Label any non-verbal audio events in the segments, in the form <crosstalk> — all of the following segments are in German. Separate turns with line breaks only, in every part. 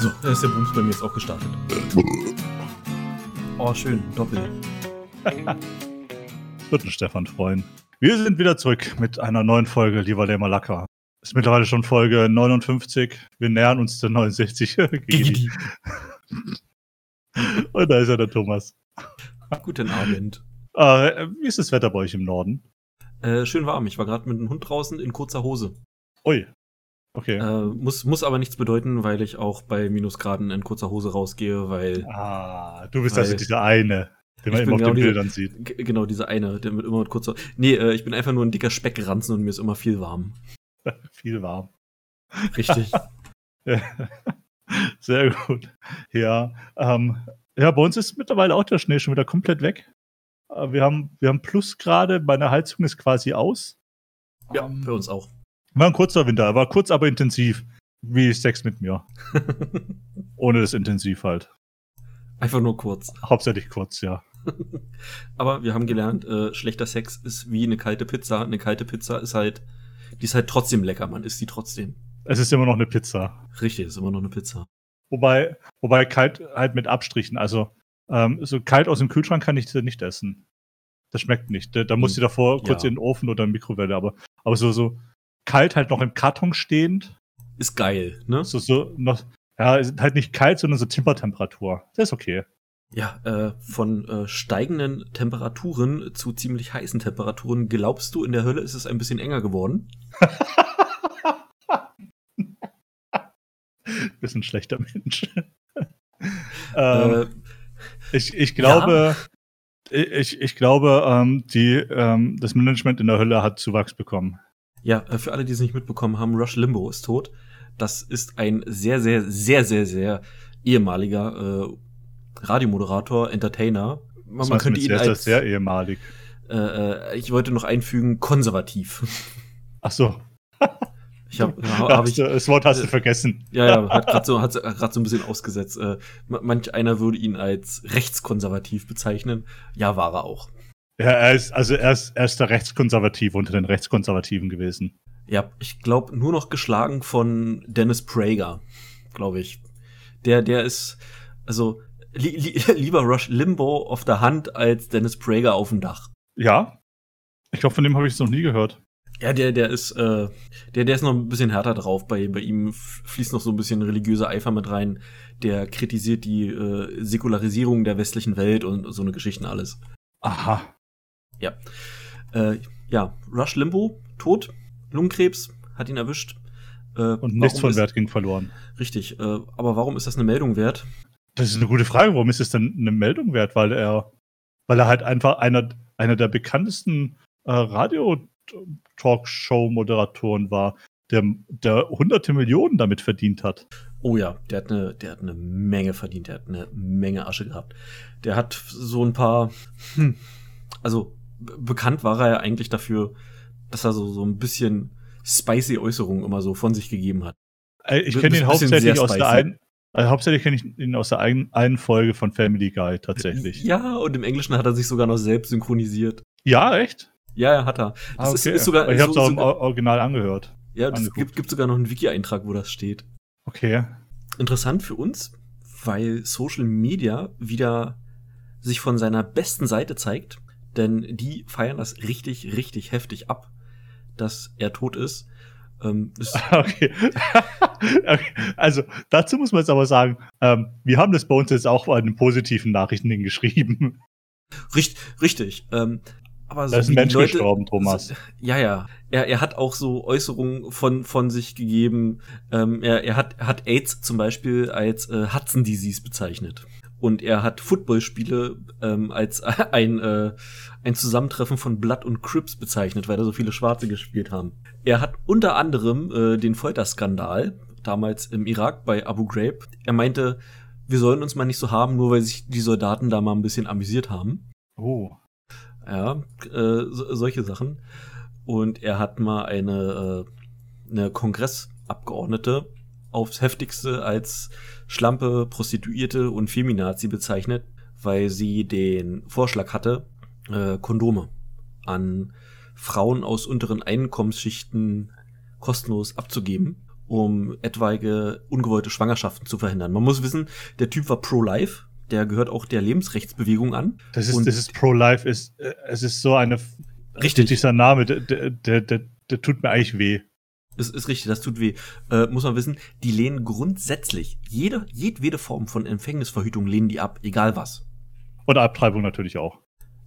So, da ist der Booms bei mir jetzt auch gestartet. Oh, schön, doppelt. <laughs>
Wird ein Stefan freuen. Wir sind wieder zurück mit einer neuen Folge, lieber der Malaka. Ist mittlerweile schon Folge 59. Wir nähern uns der 69. <laughs>
Gigi. <laughs>
Und da ist ja der Thomas.
Guten Abend.
Äh, wie ist das Wetter bei euch im Norden?
Äh, schön warm. Ich war gerade mit dem Hund draußen in kurzer Hose.
Ui. Okay.
Äh, muss, muss aber nichts bedeuten, weil ich auch bei Minusgraden in kurzer Hose rausgehe, weil.
ah, du bist also dieser eine, den man immer auf den
genau diese-
Bildern sieht.
G genau, dieser eine, der mit immer mit kurzer. Nee, äh, ich bin einfach nur ein dicker Speckranzen und mir ist immer viel warm. <laughs>
Viel warm.
Richtig. <laughs>
Sehr gut. Ja, ähm, ja, bei uns ist mittlerweile auch der Schnee schon wieder komplett weg. Äh, Wir haben, wir haben Plusgrade, meine Heizung ist quasi aus.
ja,
Ähm,
für uns auch.
War ein kurzer Winter, war kurz, aber intensiv. Wie Sex mit mir. <laughs> Ohne das Intensiv halt.
einfach nur kurz.
Hauptsächlich kurz, ja. <laughs>
Aber wir haben gelernt, äh, schlechter Sex ist wie eine kalte Pizza. Eine kalte Pizza ist halt, die ist halt trotzdem lecker, man isst die trotzdem.
Es ist immer noch eine Pizza.
Richtig, ist immer noch eine Pizza.
Wobei, wobei kalt halt mit Abstrichen. Also, ähm, so kalt aus dem Kühlschrank kann ich sie nicht essen. Das schmeckt nicht. Da, da muss sie davor kurz
Ja.
in den Ofen oder in die Mikrowelle. Aber, aber so, so kalt halt noch im Karton stehend.
Ist geil, ne?
So, so noch, ja, halt nicht kalt, sondern so Zimmertemperatur. Das ist okay.
Ja, äh, von äh, steigenden Temperaturen zu ziemlich heißen Temperaturen. Glaubst du, in der Hölle ist es ein bisschen enger geworden? <laughs>
Bist ein schlechter Mensch. <laughs> ähm,
Äh,
ich, ich glaube, ich, ich glaube, ähm, die, ähm, das Management in der Hölle hat Zuwachs bekommen.
Ja, äh, für alle, die es nicht mitbekommen haben, Rush Limbo ist tot. Das ist ein sehr, sehr, sehr, sehr, sehr ehemaliger äh, Radiomoderator, Entertainer. Man,
Das
man könnte ihn als,
sehr ehemalig.
äh, äh, ich wollte noch einfügen, konservativ. <laughs>
Ach so, <laughs>
Ich habe
da
hab
hast
ich,
das Wort hast du
äh,
vergessen.
ja, ja, hat <laughs> gerade so, hat grad so ein bisschen ausgesetzt. Äh, ma- manch einer würde ihn als rechtskonservativ bezeichnen. Ja, war er auch.
Ja, er ist, also er ist, er ist der Rechtskonservative unter den Rechtskonservativen gewesen.
Ja, ich glaube, nur noch geschlagen von Dennis Prager, glaube ich. Der, der ist, also, li li <laughs> lieber Rush Limbo auf der Hand als Dennis Prager auf dem Dach.
Ja? Ich glaube, von dem habe ich es noch nie gehört.
Ja, der, der ist, äh, der, der ist noch ein bisschen härter drauf. Bei, bei ihm fließt noch so ein bisschen religiöser Eifer mit rein. Der kritisiert die äh, Säkularisierung der westlichen Welt und so eine Geschichten alles.
Aha.
Äh, ja, Rush Limbo, tot, Lungenkrebs, hat ihn erwischt. Äh,
Und nichts von Wert ging verloren.
Richtig, äh, aber warum ist das eine Meldung wert?
Das ist eine gute Frage. Warum ist es denn eine Meldung wert? Weil er, weil er halt einfach einer, einer der bekanntesten äh, Radio-Talkshow-Moderatoren war, der, der hunderte Millionen damit verdient hat.
Oh ja, der hat eine, der hat eine Menge verdient, der hat eine Menge Asche gehabt. Der hat so ein paar, hm, also bekannt war er ja eigentlich dafür, dass er so, so ein bisschen spicy Äußerungen immer so von sich gegeben hat.
Äh, Ich kenne ihn hauptsächlich aus der einen, also hauptsächlich kenne ich ihn aus der einen, einen Folge von Family Guy tatsächlich.
Ja, und im Englischen hat er sich sogar noch selbst synchronisiert.
Ja, echt?
Ja, hat er. Das
Ah,
ist, ist sogar,
ich habe es
so,
auch im Original angehört.
ja, es gibt, gibt sogar noch einen Wiki-Eintrag, wo das steht.
Okay.
interessant für uns, weil Social Media wieder sich von seiner besten Seite zeigt, denn die feiern das richtig, richtig heftig ab, dass er tot ist. Ähm, ist <laughs> <laughs>
Okay. Also dazu muss man jetzt aber sagen, ähm, wir haben das bei uns jetzt auch bei den positiven Nachrichten hingeschrieben.
richtig, richtig. Ähm, aber so
Da ist ein Mensch
Leute-
gestorben, Thomas.
Ja, ja. Er, er hat auch so Äußerungen von, von sich gegeben. Ähm, er, er, hat, er hat AIDS zum Beispiel als äh, Hudson Disease bezeichnet. Und er hat Footballspiele ähm, als <laughs> ein, äh, ein Zusammentreffen von Blood und Crips bezeichnet, weil da so viele Schwarze gespielt haben. Er hat unter anderem äh, den Folterskandal, damals im Irak bei Abu Ghraib. Er meinte, wir sollen uns mal nicht so haben, nur weil sich die Soldaten da mal ein bisschen amüsiert haben.
Oh.
Ja, äh, so, solche Sachen. Und er hat mal eine, äh, eine Kongressabgeordnete aufs heftigste als Schlampe, Prostituierte und Feminazi bezeichnet, weil sie den Vorschlag hatte, äh, Kondome an Frauen aus unteren Einkommensschichten kostenlos abzugeben. um etwaige ungewollte Schwangerschaften zu verhindern. Man muss wissen, der Typ war pro-life, der gehört auch der Lebensrechtsbewegung an.
Das ist, das ist pro-life, ist, äh, es ist so eine.
Richtig.
Dieser Name, der, der, der, der, der tut mir eigentlich weh.
Das ist richtig, das tut weh. Äh, muss man wissen, die lehnen grundsätzlich jede, jedwede Form von Empfängnisverhütung lehnen die ab, egal was.
Und Abtreibung natürlich auch.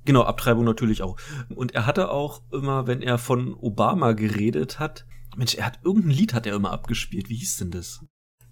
Genau, Abtreibung natürlich auch. Und er hatte auch immer, wenn er von Obama geredet hat, Mensch, er hat irgendein Lied hat er immer abgespielt. Wie hieß denn das?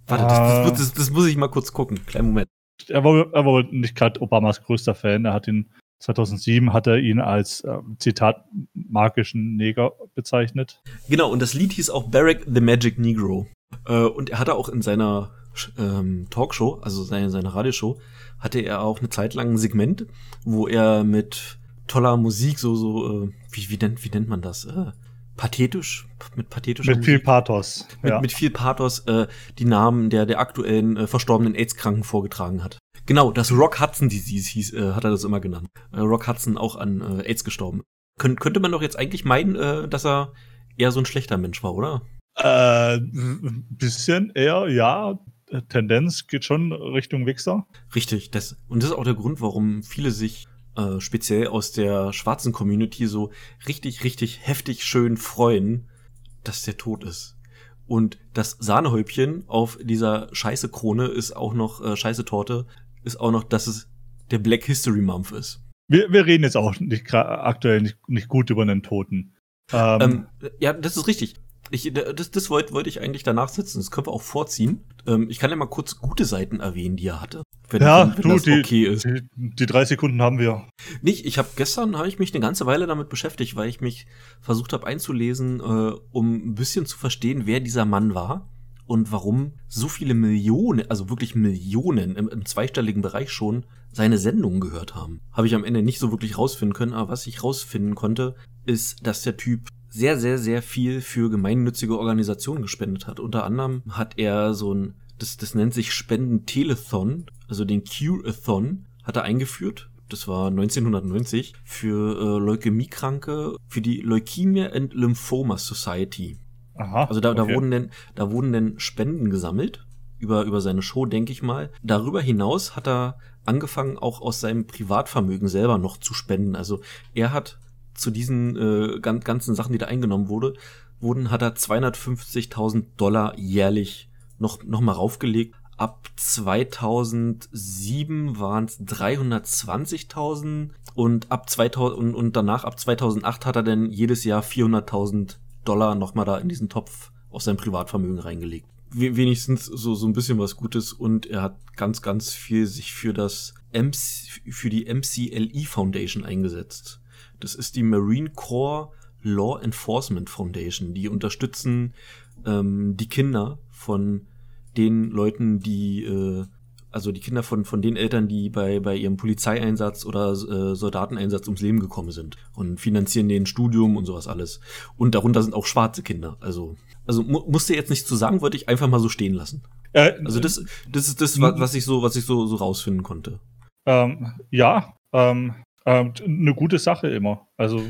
Warte, das, das, das, das muss ich mal kurz gucken. Kleinen Moment.
Er war, er war nicht gerade Obamas größter Fan. Er hat ihn 2007 hat er ihn als ähm, Zitat magischen Neger bezeichnet.
Genau, und das Lied hieß auch Barack the Magic Negro. Äh, und er hatte auch in seiner ähm, Talkshow, also seine, seine Radioshow, hatte er auch eine Zeit lang ein Segment, wo er mit toller Musik, so, so, äh, wie, wie, nennt, wie nennt man das? Äh, pathetisch, mit pathetisch.
Mit viel Pathos.
Mit, ja. mit viel Pathos äh, die Namen der, der aktuellen äh, verstorbenen AIDS-Kranken vorgetragen hat. Genau, das Rock Hudson Disease hieß, äh, hat er das immer genannt. Äh, Rock Hudson auch an äh, AIDS gestorben. Kön könnte man doch jetzt eigentlich meinen, äh, dass er eher so ein schlechter Mensch war, oder?
Äh, ein bisschen eher, ja. Tendenz geht schon Richtung Wichser.
Richtig, das, und das ist auch der Grund, warum viele sich äh, speziell aus der schwarzen Community so richtig, richtig heftig schön freuen, dass der tot ist. Und das Sahnehäubchen auf dieser scheiße Krone ist auch noch, äh, scheiße Torte, ist auch noch, dass es der Black History Month ist.
Wir, wir reden jetzt auch nicht aktuell nicht, nicht gut über einen Toten.
Ähm, ähm, ja, das ist richtig. Ich, das das wollte wollte ich eigentlich danach setzen. Das können wir auch vorziehen. Ähm, ich kann ja mal kurz gute Seiten erwähnen, die er hatte.
Wenn, ja, wenn, wenn du, das die, okay ist. Die, die drei Sekunden haben wir.
Nicht, ich habe gestern habe ich mich eine ganze Weile damit beschäftigt, weil ich mich versucht habe einzulesen, äh, um ein bisschen zu verstehen, wer dieser Mann war und warum so viele Millionen, also wirklich Millionen im, im zweistelligen Bereich schon seine Sendungen gehört haben. Habe ich am Ende nicht so wirklich rausfinden können, aber was ich rausfinden konnte, ist, dass der Typ sehr, sehr, sehr viel für gemeinnützige Organisationen gespendet hat. Unter anderem hat er so ein, das, das nennt sich Spenden-Telethon, also den Cure-a-thon, hat er eingeführt. Das war 1990 für äh, Leukämiekranke, für die Leukemia and Lymphoma Society. Aha, also da, okay. da wurden denn, da wurden denn Spenden gesammelt über, über seine Show, denke ich mal. Darüber hinaus hat er angefangen, auch aus seinem Privatvermögen selber noch zu spenden. Also er hat zu diesen äh, ganzen Sachen, die da eingenommen wurde, wurden, hat er 250.000 Dollar jährlich noch, noch mal raufgelegt. Ab 2007 waren es 320.000 und ab 2000 und, und danach ab 2008 hat er dann jedes Jahr 400.000 Dollar noch mal da in diesen Topf aus seinem Privatvermögen reingelegt. Wenigstens so, so ein bisschen was Gutes und er hat ganz, ganz viel sich für das MC, für die MCLE Foundation eingesetzt. Das ist die Marine Corps Law Enforcement Foundation. Die unterstützen ähm, die Kinder von den Leuten, die, äh, also die Kinder von, von den Eltern, die bei, bei ihrem Polizeieinsatz oder äh, Soldateneinsatz ums Leben gekommen sind und finanzieren den Studium und sowas alles. Und darunter sind auch schwarze Kinder. Also, also mu musste jetzt nicht zu sagen, wollte ich einfach mal so stehen lassen. Äh, also das, das ist das, was ich so, was ich so, so rausfinden konnte.
Ähm, ja, ähm, ähm, eine gute Sache immer. Also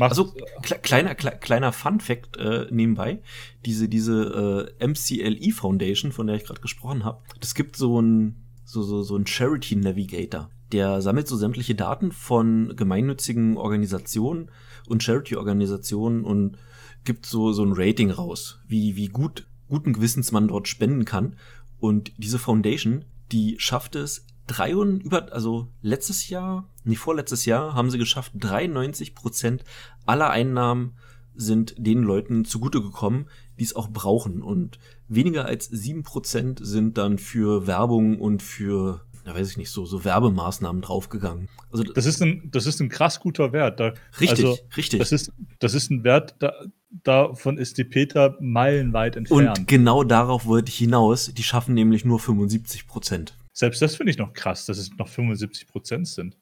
also kle kleiner kle kleiner Fun Fact äh, nebenbei: Diese diese äh, MCLE Foundation, von der ich gerade gesprochen habe, das gibt so ein so so so ein Charity Navigator. Der sammelt so sämtliche Daten von gemeinnützigen Organisationen und Charity-Organisationen und gibt so so ein Rating raus, wie wie gut guten Gewissens man dort spenden kann. Und diese Foundation, die schafft es drei über, also letztes Jahr, nee, vorletztes Jahr haben sie geschafft, 93 Prozent aller Einnahmen sind den Leuten zugute gekommen, die es auch brauchen. Und weniger als sieben Prozent sind dann für Werbung und für, na weiß ich nicht, so, so Werbemaßnahmen draufgegangen.
Also, das ist ein, das ist ein krass guter Wert. Da,
richtig, also, richtig.
Das ist, das ist ein Wert, da, davon ist die Peter meilenweit entfernt.
Und genau darauf wollte ich hinaus. Die schaffen nämlich nur 75 Prozent.
Selbst das finde ich noch krass, dass es noch 75 Prozent sind.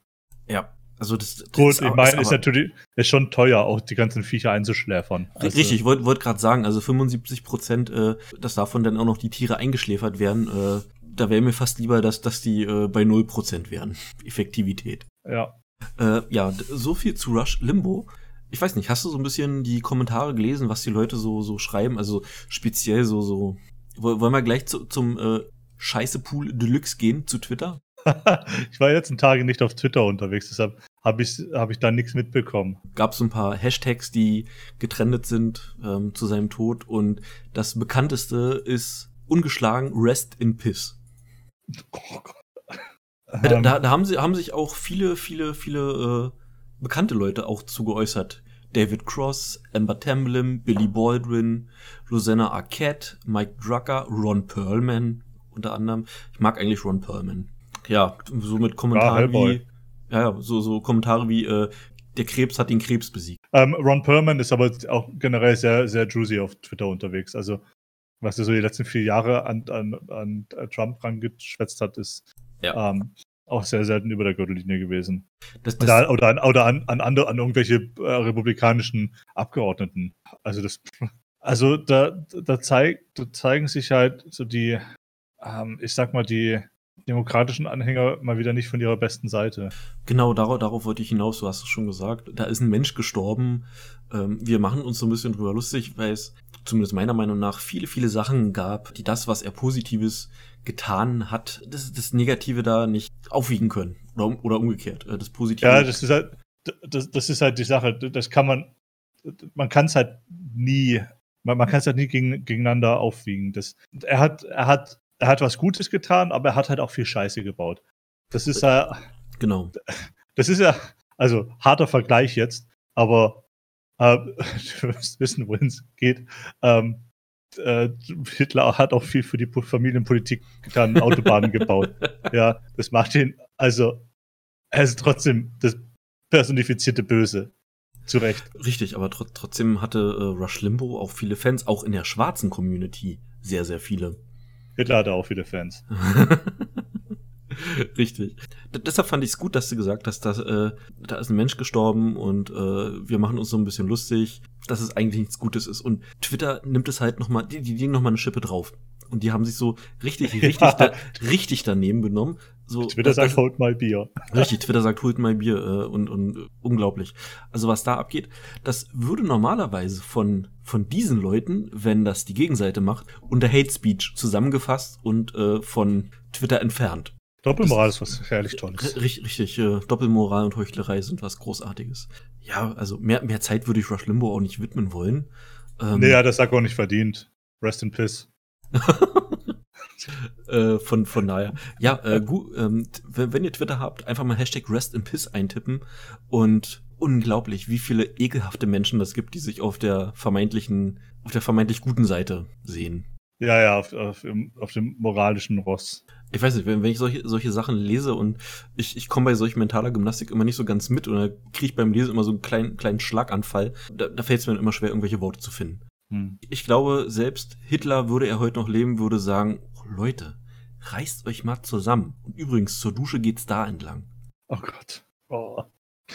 Ja, also das, das
Gut, ich meine, ist natürlich ist schon teuer, auch die ganzen Viecher einzuschläfern.
Also, richtig, ich wollte wollt gerade sagen, also 75 Prozent, äh, dass davon dann auch noch die Tiere eingeschläfert werden, äh, da wäre mir fast lieber, dass, dass die äh, bei 0 Prozent wären. <laughs> Effektivität.
Ja.
Äh, ja, so viel zu Rush Limbo. ich weiß nicht, hast du so ein bisschen die Kommentare gelesen, was die Leute so, so schreiben? Also speziell so, so. Wollen wir gleich zu, zum Scheiße Pool Deluxe gehen zu Twitter? <laughs>
ich war jetzt ein Tage nicht auf Twitter unterwegs, deshalb habe ich, hab ich da nichts mitbekommen.
Gab es ein paar Hashtags, die getrennt sind ähm, zu seinem Tod und das bekannteste ist ungeschlagen Rest in Piss. <laughs> Oh Gott. Da, da, da, haben, sie, haben sich auch viele, viele, viele äh, bekannte Leute auch zu geäußert. David Cross, Amber Tamblyn, Billy Baldwin, Rosanna Arquette, Mike Drucker, Ron Perlman unter anderem. Ich mag eigentlich Ron Perlman. Ja, so mit Kommentaren ja, wie, ja, so, so Kommentare wie, äh, der Krebs hat den Krebs besiegt.
Ähm, Ron Perlman ist aber auch generell sehr, sehr juicy auf Twitter unterwegs. Also, was er so die letzten vier Jahre an, an, an Trump rangeschwätzt hat, ist ja. ähm, auch sehr selten über der Gürtellinie gewesen. Das, das da, oder an, oder an, an, andere, an irgendwelche äh, republikanischen Abgeordneten. Also das, <laughs> also da, da, zeig, da zeigen sich halt so die, ähm, ich sag mal, die demokratischen Anhänger mal wieder nicht von ihrer besten Seite.
Genau, darauf, darauf wollte ich hinaus, du hast es schon gesagt. Da ist ein Mensch gestorben. Ähm, wir machen uns so ein bisschen drüber lustig, weil es zumindest meiner Meinung nach viele, viele Sachen gab, die das, was er Positives getan hat, das, das Negative da nicht aufwiegen können. Oder, oder umgekehrt. Äh, das Positive.
Ja, das ist halt, das, das ist halt die Sache. Das kann man, man kann es halt nie, man, man kann es halt nie gegen, gegeneinander aufwiegen. Das, er hat, er hat, er hat was Gutes getan, aber er hat halt auch viel Scheiße gebaut. Das ist ja.
Genau.
Das ist ja, also harter Vergleich jetzt, aber äh, <laughs> du wirst wissen, wohin es geht. Ähm, äh, Hitler hat auch viel für die Familienpolitik getan, Autobahnen <laughs> gebaut. Ja, das macht ihn, also, er ist trotzdem das personifizierte Böse. Zu Recht.
Richtig, aber tr trotzdem hatte äh, Rush Limbo auch viele Fans, auch in der schwarzen Community sehr, sehr viele.
Hitler hatte auch viele Fans. <laughs>
Richtig. D deshalb fand ich es gut, dass du gesagt hast, dass äh, da ist ein Mensch gestorben und äh, wir machen uns so ein bisschen lustig, dass es eigentlich nichts Gutes ist. Und Twitter nimmt es halt nochmal, die, die legen nochmal eine Schippe drauf. Und die haben sich so richtig, richtig, ja. <laughs> da, richtig daneben benommen. So,
Twitter das, sagt, holt mal Bier. <laughs>
Richtig, Twitter sagt, holt mal Bier äh, und, und äh, unglaublich. Also was da abgeht, das würde normalerweise von, von diesen Leuten, wenn das die Gegenseite macht, unter Hate Speech zusammengefasst und äh, von Twitter entfernt.
Doppelmoral ist was herrlich Tolles.
Richtig, äh, Doppelmoral und Heuchlerei sind was Großartiges. Ja, also mehr, mehr Zeit würde ich Rush Limbo auch nicht widmen wollen.
Ähm, naja, das sagt auch nicht verdient. Rest in Piss. <laughs>
äh, von, von daher. Ja, äh, gut, ähm, wenn, wenn ihr Twitter habt, einfach mal Hashtag Rest in Piss eintippen und unglaublich, wie viele ekelhafte Menschen das gibt, die sich auf der vermeintlichen, auf der vermeintlich guten Seite sehen.
Ja, ja, auf, auf, auf dem moralischen Ross
ich weiß nicht, wenn, wenn ich solche, solche Sachen lese und ich, ich komme bei solch mentaler Gymnastik immer nicht so ganz mit da kriege ich beim Lesen immer so einen kleinen, kleinen Schlaganfall, da, da fällt es mir dann immer schwer, irgendwelche Worte zu finden. Hm. Ich glaube, selbst Hitler würde er heute noch leben, würde sagen, Leute, reißt euch mal zusammen. Und übrigens, zur Dusche geht's da entlang.
Oh Gott. Oh.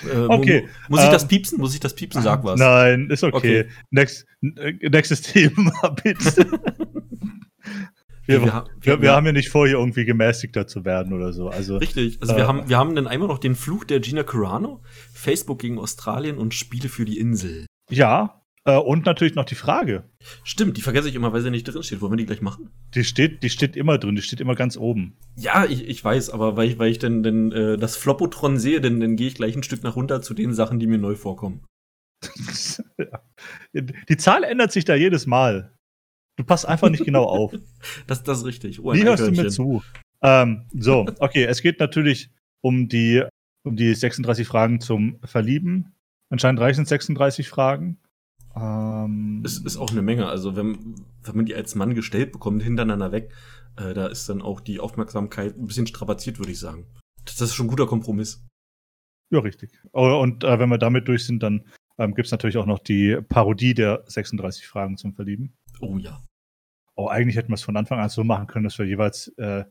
Äh, okay. Muss ich das ähm, piepsen? Muss ich das piepsen? Sag was.
Nein, ist okay. okay. Next, nächstes <laughs> Thema, bitte. <laughs> Wir, wir, wir, wir, haben ja nicht vor, hier irgendwie gemäßigter zu werden oder so. Also,
Richtig. Also äh, wir, haben, wir haben dann einmal noch den Fluch der Gina Carano, Facebook gegen Australien und Spiele für die Insel.
Ja, und natürlich noch die Frage.
Stimmt, die vergesse ich immer, weil sie nicht drin steht. Wollen wir die gleich machen?
Die steht, die steht immer drin, die steht immer ganz oben.
Ja, ich, ich weiß, aber weil ich, weil ich dann, dann äh, das Flopotron sehe, dann, dann gehe ich gleich ein Stück nach runter zu den Sachen, die mir neu vorkommen. <laughs>
Die Zahl ändert sich da jedes Mal. Du passt einfach nicht genau auf. <laughs>
Das, das ist richtig.
Oh, Wie hörst du mir zu? Ähm, so, okay, es geht natürlich um die, um die 36 Fragen zum Verlieben. Anscheinend reichen 36 Fragen.
Ähm, es ist auch eine Menge. Also, wenn, wenn man die als Mann gestellt bekommt, hintereinander weg, äh, da ist dann auch die Aufmerksamkeit ein bisschen strapaziert, würde ich sagen. Das, das, ist schon ein guter Kompromiss.
Ja, richtig. Oh, und äh, wenn wir damit durch sind, dann ähm, gibt es natürlich auch noch die Parodie der 36 Fragen zum Verlieben.
Oh ja.
Oh, eigentlich hätten wir es von Anfang an so machen können, dass wir jeweils äh,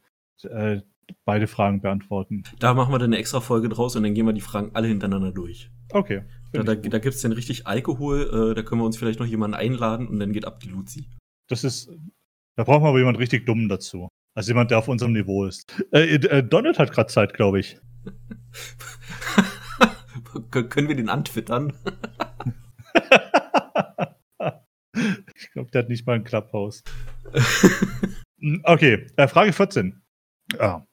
äh, beide Fragen beantworten.
Da machen wir dann eine extra Folge draus und dann gehen wir die Fragen alle hintereinander durch.
Okay.
Da, da, da gibt es dann richtig Alkohol, äh, da können wir uns vielleicht noch jemanden einladen und dann geht ab die Luzi.
Das ist. Da brauchen wir aber jemanden richtig dummen dazu. Also jemand, der auf unserem Niveau ist. Äh, äh, äh Donald hat gerade Zeit, glaube ich. <laughs>
können wir den antwittern? <laughs>
ich glaube, der hat nicht mal ein Clubhouse. <laughs> Hm, okay, äh, Frage 14. Ah,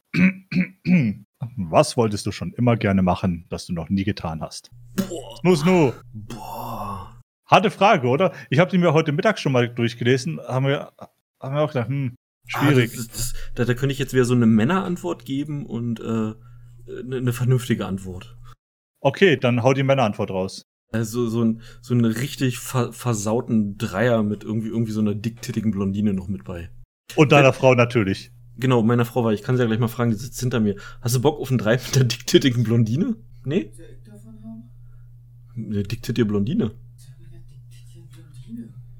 was wolltest du schon immer gerne machen, das du noch nie getan hast? Boah. Snoo, snoo. Boah. Harte Frage, oder? Ich habe die mir heute Mittag schon mal durchgelesen. Haben wir, haben wir auch gedacht, hm, schwierig.
Ah, das, das, da, da könnte ich jetzt wieder so eine Männerantwort geben und äh, eine, eine vernünftige Antwort.
Okay, dann hau die Männerantwort raus.
Also so, ein, so einen richtig ver versauten Dreier mit irgendwie, irgendwie so einer dicktittigen Blondine noch mit bei.
Und deiner Frau natürlich.
Genau, meiner Frau war, ich kann sie ja gleich mal fragen, die sitzt hinter mir. Hast du Bock auf einen Drei mit der dicktittigen Blondine? Nee? Eine dicktittige Blondine.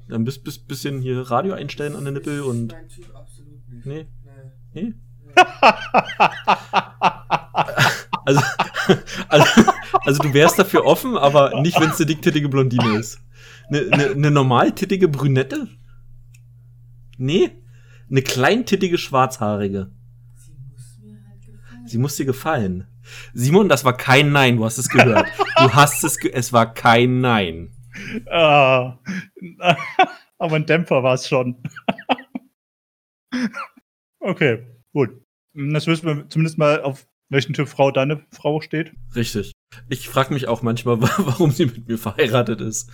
Dann bist bis bisschen hier Radio einstellen an der Nippel und. Nee. Nee? <laughs> also, also, also, du wärst dafür offen, aber nicht, wenn es eine dicktittige Blondine ist. Eine, eine, eine normaltittige Brünette? Nee? Eine kleintittige Schwarzhaarige. Sie muss dir gefallen. Simon, das war kein Nein, du hast es gehört. Du hast es, ge es war kein Nein.
Ah, <laughs> aber ein Dämpfer war es schon. <laughs> okay, gut. Das wissen wir zumindest mal, auf welchen Typ Frau deine Frau steht.
Richtig. Ich frage mich auch manchmal, <laughs> warum sie mit mir verheiratet ist.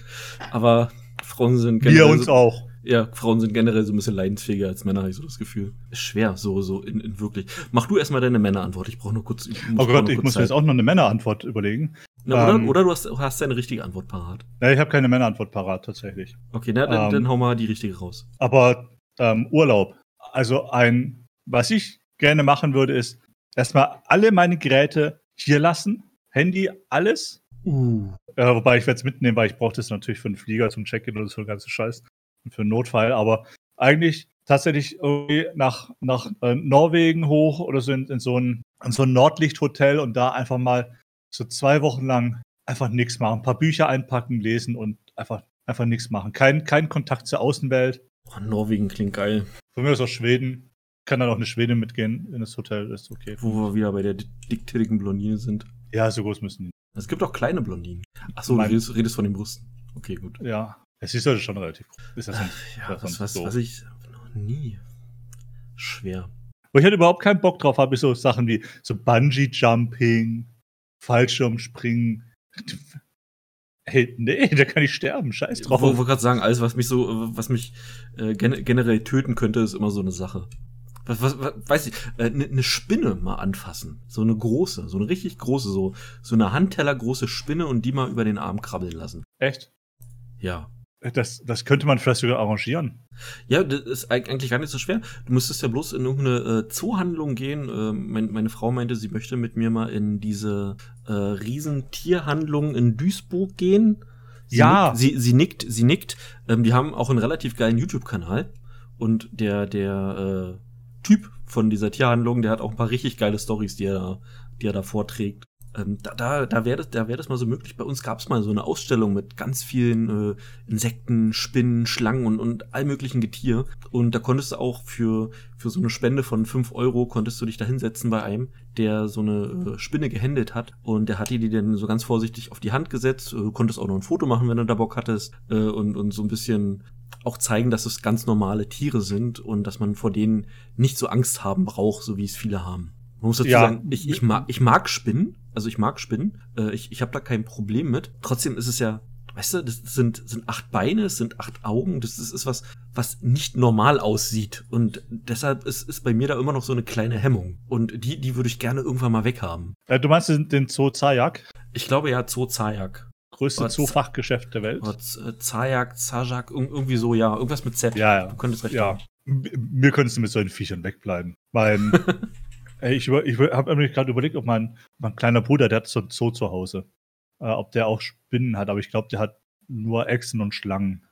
Aber Frauen sind
generell. Wir uns so, auch.
Ja, Frauen sind generell so ein bisschen leidensfähiger als Männer, habe ich so das Gefühl. Ist schwer, so, so in, in wirklich. Mach du erstmal deine Männerantwort. Ich brauche nur kurz. Ich
oh Gott, ich muss Zeit. mir jetzt auch noch eine Männerantwort überlegen.
Na, oder, ähm, oder du hast, hast deine richtige Antwort parat.
Ja, ich habe keine Männerantwort parat, tatsächlich.
Okay, na, dann, ähm, dann hau mal die richtige raus.
Aber ähm, Urlaub. Also ein, was ich gerne machen würde, ist erstmal alle meine Geräte hier lassen. Handy, alles. Uh. Ja, wobei ich werde es mitnehmen, weil ich brauche das natürlich für einen Flieger zum Check-in oder so, ganze Scheiß. Für einen Notfall. Aber eigentlich tatsächlich irgendwie nach, nach äh, Norwegen hoch oder so in, in so ein, in so ein Nordlichthotel und da einfach mal so zwei Wochen lang einfach nichts machen. Ein paar Bücher einpacken, lesen und einfach, einfach nichts machen. Kein, kein Kontakt zur Außenwelt.
Oh, Norwegen klingt geil.
Von mir aus auch Schweden. Kann dann auch eine Schwedin mitgehen in das Hotel, ist okay.
Wo wir wieder bei der dicktätigen Blondine sind.
Ja, so groß müssen die.
Es gibt auch kleine Blondinen. Achso, du redest, redest, von den Brüsten. Okay, gut.
Ja, es ist halt schon relativ groß. Ist
das nicht, ja, was, was, so. was ich noch nie. Schwer.
Wo ich halt überhaupt keinen Bock drauf habe, ist so Sachen wie so Bungee-Jumping, Fallschirmspringen. Hey, nee, da kann ich sterben, scheiß drauf.
Ich wollte gerade sagen, alles, was mich so, was mich äh, generell töten könnte, ist immer so eine Sache. Was, was, was weiß ich, eine äh, ne Spinne mal anfassen. So eine große, so eine richtig große, so, so eine Handteller große Spinne und die mal über den Arm krabbeln lassen.
Echt?
Ja.
Das, das könnte man vielleicht sogar arrangieren.
Ja, das ist eigentlich gar nicht so schwer. Du müsstest ja bloß in irgendeine äh, Zoohandlung gehen. Äh, mein, meine Frau meinte, sie möchte mit mir mal in diese äh, Riesentierhandlung in Duisburg gehen. Sie
ja.
Nickt, sie, sie nickt, sie nickt. Ähm, die haben auch einen relativ geilen YouTube-Kanal. Und der, der äh, Typ von dieser Tierhandlung, der hat auch ein paar richtig geile Stories, die er da, die er da vorträgt. Ähm, da da, da wäre das, da wär das mal so möglich. Bei uns gab es mal so eine Ausstellung mit ganz vielen äh, Insekten, Spinnen, Schlangen und, und all möglichen Getier. Und da konntest du auch für, für so eine Spende von fünf Euro konntest du dich da hinsetzen bei einem, der so eine äh, Spinne gehändelt hat. Und der hat die dir dann so ganz vorsichtig auf die Hand gesetzt. Du konntest auch noch ein Foto machen, wenn du da Bock hattest. Äh, und, und so ein bisschen auch zeigen, dass es ganz normale Tiere sind und dass man vor denen nicht so Angst haben braucht, so wie es viele haben. Man muss dazu ja. sagen, ich, ich, mag, ich mag Spinnen, also ich mag Spinnen, äh, ich, ich habe da kein Problem mit. Trotzdem ist es ja, weißt du, das sind, sind acht Beine, es sind acht Augen, das ist, ist was, was nicht normal aussieht. Und deshalb ist, ist bei mir da immer noch so eine kleine Hemmung. Und die, die würde ich gerne irgendwann mal weghaben.
Äh, du meinst den Zoo Zayak?
Ich glaube ja, Zoo Zayak.
Größte Zoofachgeschäft der Welt.
Äh, Zayak, Zajak, irgendwie so, ja. Irgendwas mit Z.
Ja, ja.
Du könntest recht
ja. haben. Mir könntest du mit solchen Viechern wegbleiben. Mein, <laughs> ich, ich habe mir gerade überlegt, ob mein, mein kleiner Bruder, der hat so ein Zoo zu Hause, äh, ob der auch Spinnen hat, aber ich glaube, der hat nur Echsen und Schlangen.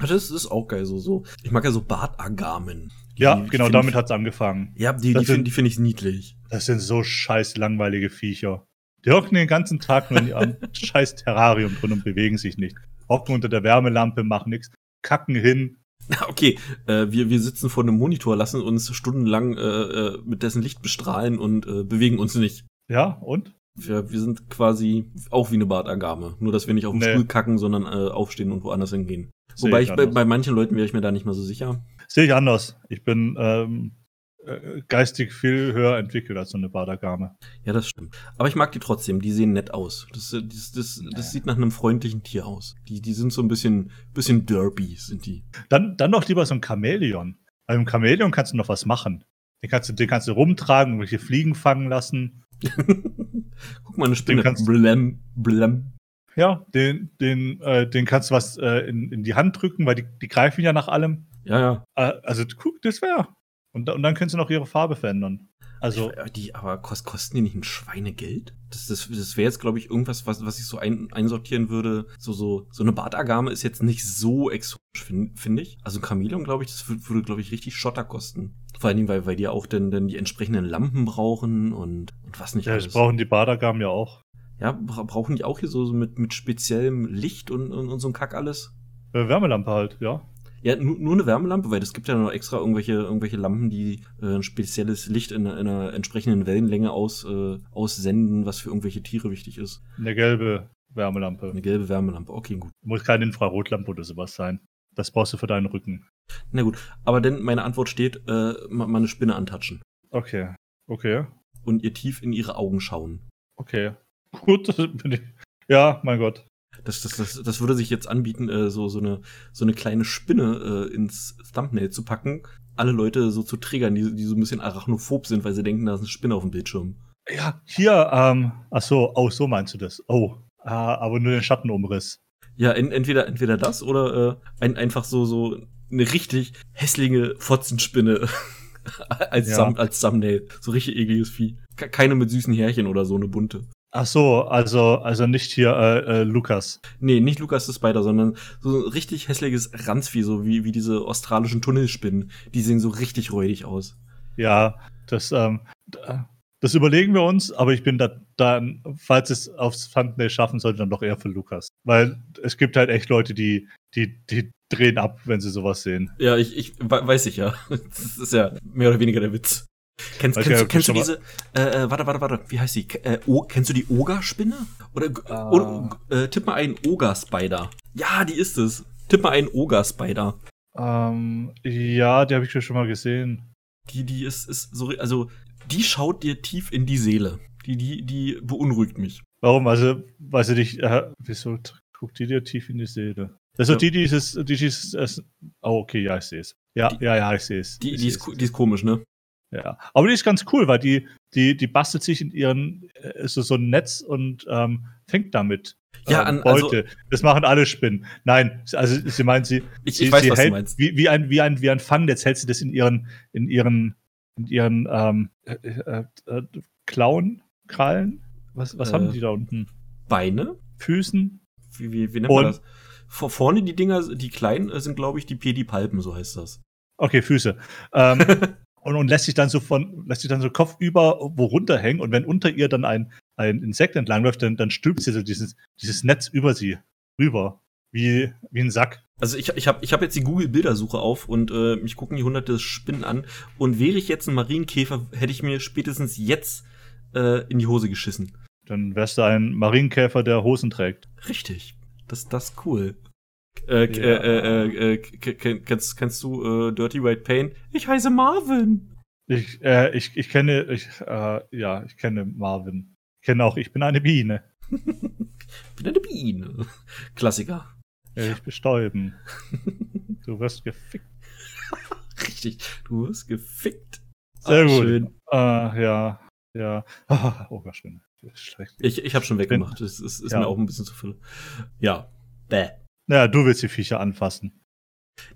Das ist auch geil, so, so. Ich mag ja so Bartagamen.
Ja, die, genau, damit hat es angefangen.
Ja, die, die finde find ich niedlich.
Das sind so scheiß langweilige Viecher. Die hocken den ganzen Tag nur in ihrem <laughs> scheiß Terrarium drin und bewegen sich nicht. Hocken unter der Wärmelampe, machen nichts, kacken hin, <laughs>
Okay, äh, wir, wir sitzen vor einem Monitor, lassen uns stundenlang äh, äh, mit dessen Licht bestrahlen und äh, bewegen uns nicht.
Ja, und?
Wir, wir sind quasi auch wie eine Bartagame. Nur, dass wir nicht auf den nee. Stuhl kacken, sondern äh, aufstehen und woanders hingehen. Wobei ich, ich bei, bei, manchen Leuten wäre ich mir da nicht mal so sicher.
Sehe ich anders. Ich bin ähm, äh, geistig viel höher entwickelt als so eine Badagame.
Ja, das stimmt. Aber ich mag die trotzdem. Die sehen nett aus. Das, äh, das, das, das, das sieht nach einem freundlichen Tier aus. Die, die sind so ein bisschen, bisschen derby, sind die.
Dann, dann doch lieber so ein Chamäleon. Bei einem Chamäleon kannst du noch was machen. Den kannst du, den kannst du rumtragen, welche Fliegen fangen lassen. <laughs>
Guck mal, eine Spinne. Blem, blem.
Ja, den, den, äh, den kannst du was äh, in, in die Hand drücken, weil die, die greifen ja nach allem.
Ja, ja.
Äh, also, guck, das wäre. Und, und dann können sie noch ihre Farbe verändern. Also.
Ich, die, aber kost, kosten die nicht ein Schweinegeld? Das, das, das wäre jetzt, glaube ich, irgendwas, was, was ich so ein, einsortieren würde. So, so, so eine Bartagame ist jetzt nicht so exotisch, finde find ich. Also ein Chameleon, glaube ich, das würde, glaube ich, richtig Schotter kosten. Vor allen Dingen, weil, weil die auch dann, dann die entsprechenden Lampen brauchen und, und was nicht
ja, alles. das brauchen die Badagamen ja auch.
Ja, brauchen die auch hier so, so mit, mit speziellem Licht und, und, und so ein Kack alles?
Äh, Wärmelampe halt, ja.
Ja, nur, nur eine Wärmelampe, weil es gibt ja noch extra irgendwelche, irgendwelche Lampen, die äh, ein spezielles Licht in, in einer entsprechenden Wellenlänge aus, äh, aussenden, was für irgendwelche Tiere wichtig ist.
Eine gelbe Wärmelampe.
Eine gelbe Wärmelampe, okay, gut.
Muss keine Infrarotlampe oder sowas sein. Das brauchst du für deinen Rücken.
Na gut, aber denn meine Antwort steht, äh, mal eine Spinne antatschen.
Okay, okay.
Und ihr tief in ihre Augen schauen.
Okay. <laughs> Gut. Ja, mein Gott.
Das, das, das, das würde sich jetzt anbieten, äh, so, so, eine, so eine kleine Spinne äh, ins Thumbnail zu packen. Alle Leute so zu triggern, die, die so ein bisschen arachnophob sind, weil sie denken, da ist eine Spinne auf dem Bildschirm.
Ja, hier, ähm, ach so, oh, so meinst du das. Oh, äh, aber nur den Schattenumriss.
Ja, en, entweder, entweder das oder äh, ein, einfach so, so eine richtig hässliche Fotzenspinne <laughs> als, ja. Als Thumbnail. So richtig ekliges Vieh. Keine mit süßen Härchen oder so, eine bunte.
Ach so, also, also nicht hier äh, äh, Lukas.
Nee, nicht Lukas the Spider, sondern so ein richtig hässliches Ranzvieh, so wie, wie diese australischen Tunnelspinnen. Die sehen so richtig räudig aus.
Ja, das, ähm, das überlegen wir uns, aber ich bin da dann, falls es aufs Thumbnail schaffen sollte, dann doch eher für Lukas. Weil es gibt halt echt Leute, die, die, die drehen ab, wenn sie sowas sehen.
Ja, ich, ich weiß ich ja. <laughs> Das ist ja mehr oder weniger der Witz. Kennst, kennst, ja, kennst du diese, äh, äh, warte, warte, warte, wie heißt die? Äh, o, kennst du die Oga-Spinne? Oder, ah. oder äh, tipp mal einen Oga-Spider. Ja, die ist es. Tipp mal einen Oga-Spider.
Ähm, ja, die habe ich schon mal gesehen.
Die, die ist, ist so, also, die schaut dir tief in die Seele. Die, die, die beunruhigt mich.
Warum? Also, weiß ich nicht, äh, wieso guckt die dir tief in die Seele? Ist ja. die, die dieses, die dieses, oh, okay, ja, ich sehe es. Ja, die, ja, ja, ich sehe es.
Die, die, ist, die ist komisch, ne?
Ja, aber die ist ganz cool, weil die, die, die bastelt sich in ihren, äh, ist so, so ein Netz und ähm, fängt damit.
Ja, ähm, an, also,
Das machen alle Spinnen. Nein, also sie meint, sie,
ich,
sie,
ich weiß,
sie
was
hält,
du meinst.
Wie, wie, ein, wie, ein, wie ein Fangnetz hält sie das in ihren, in ihren, in ihren ähm, äh, äh, äh Klauen, Krallen? Was, was äh, haben die da unten?
Beine?
Füßen?
Wie, wie, wie nennt man das? Vor, vorne die Dinger, die kleinen äh, sind, glaube ich, die Pedipalpen, so heißt das.
Okay, Füße. Ähm, <laughs> und, und lässt sich dann so von, lässt sich dann so kopfüber wo runterhängen und wenn unter ihr dann ein, ein Insekt entlangläuft, dann, dann stülpt sie so dieses, dieses Netz über sie rüber. Wie, wie ein Sack.
Also ich, ich habe ich hab jetzt die Google-Bildersuche auf und äh, mich gucken die hunderte Spinnen an. Und wäre ich jetzt ein Marienkäfer, hätte ich mir spätestens jetzt äh, in die Hose geschissen.
Dann wärst du ein Marienkäfer, der Hosen trägt.
Richtig. Das, das ist cool. Äh, ja. äh, äh, äh, kennst, kennst du äh, Dirty White Pain? Ich heiße Marvin.
Ich, äh, ich, ich kenne, ich, äh, ja, ich kenne Marvin. Ich kenne auch, ich bin eine Biene.
ich <laughs> bin eine Biene. Klassiker.
Ja, ich bestäuben. du wirst gefickt. <laughs>
Richtig, du wirst gefickt.
Sehr ah, gut. Schön. Äh, ja, ja. <laughs> Oh, Gott, schön.
Ich, ich habe schon weggemacht. Es ist, ist ja. mir auch ein bisschen zu viel. Ja. Bäh.
Naja, du willst die Viecher anfassen.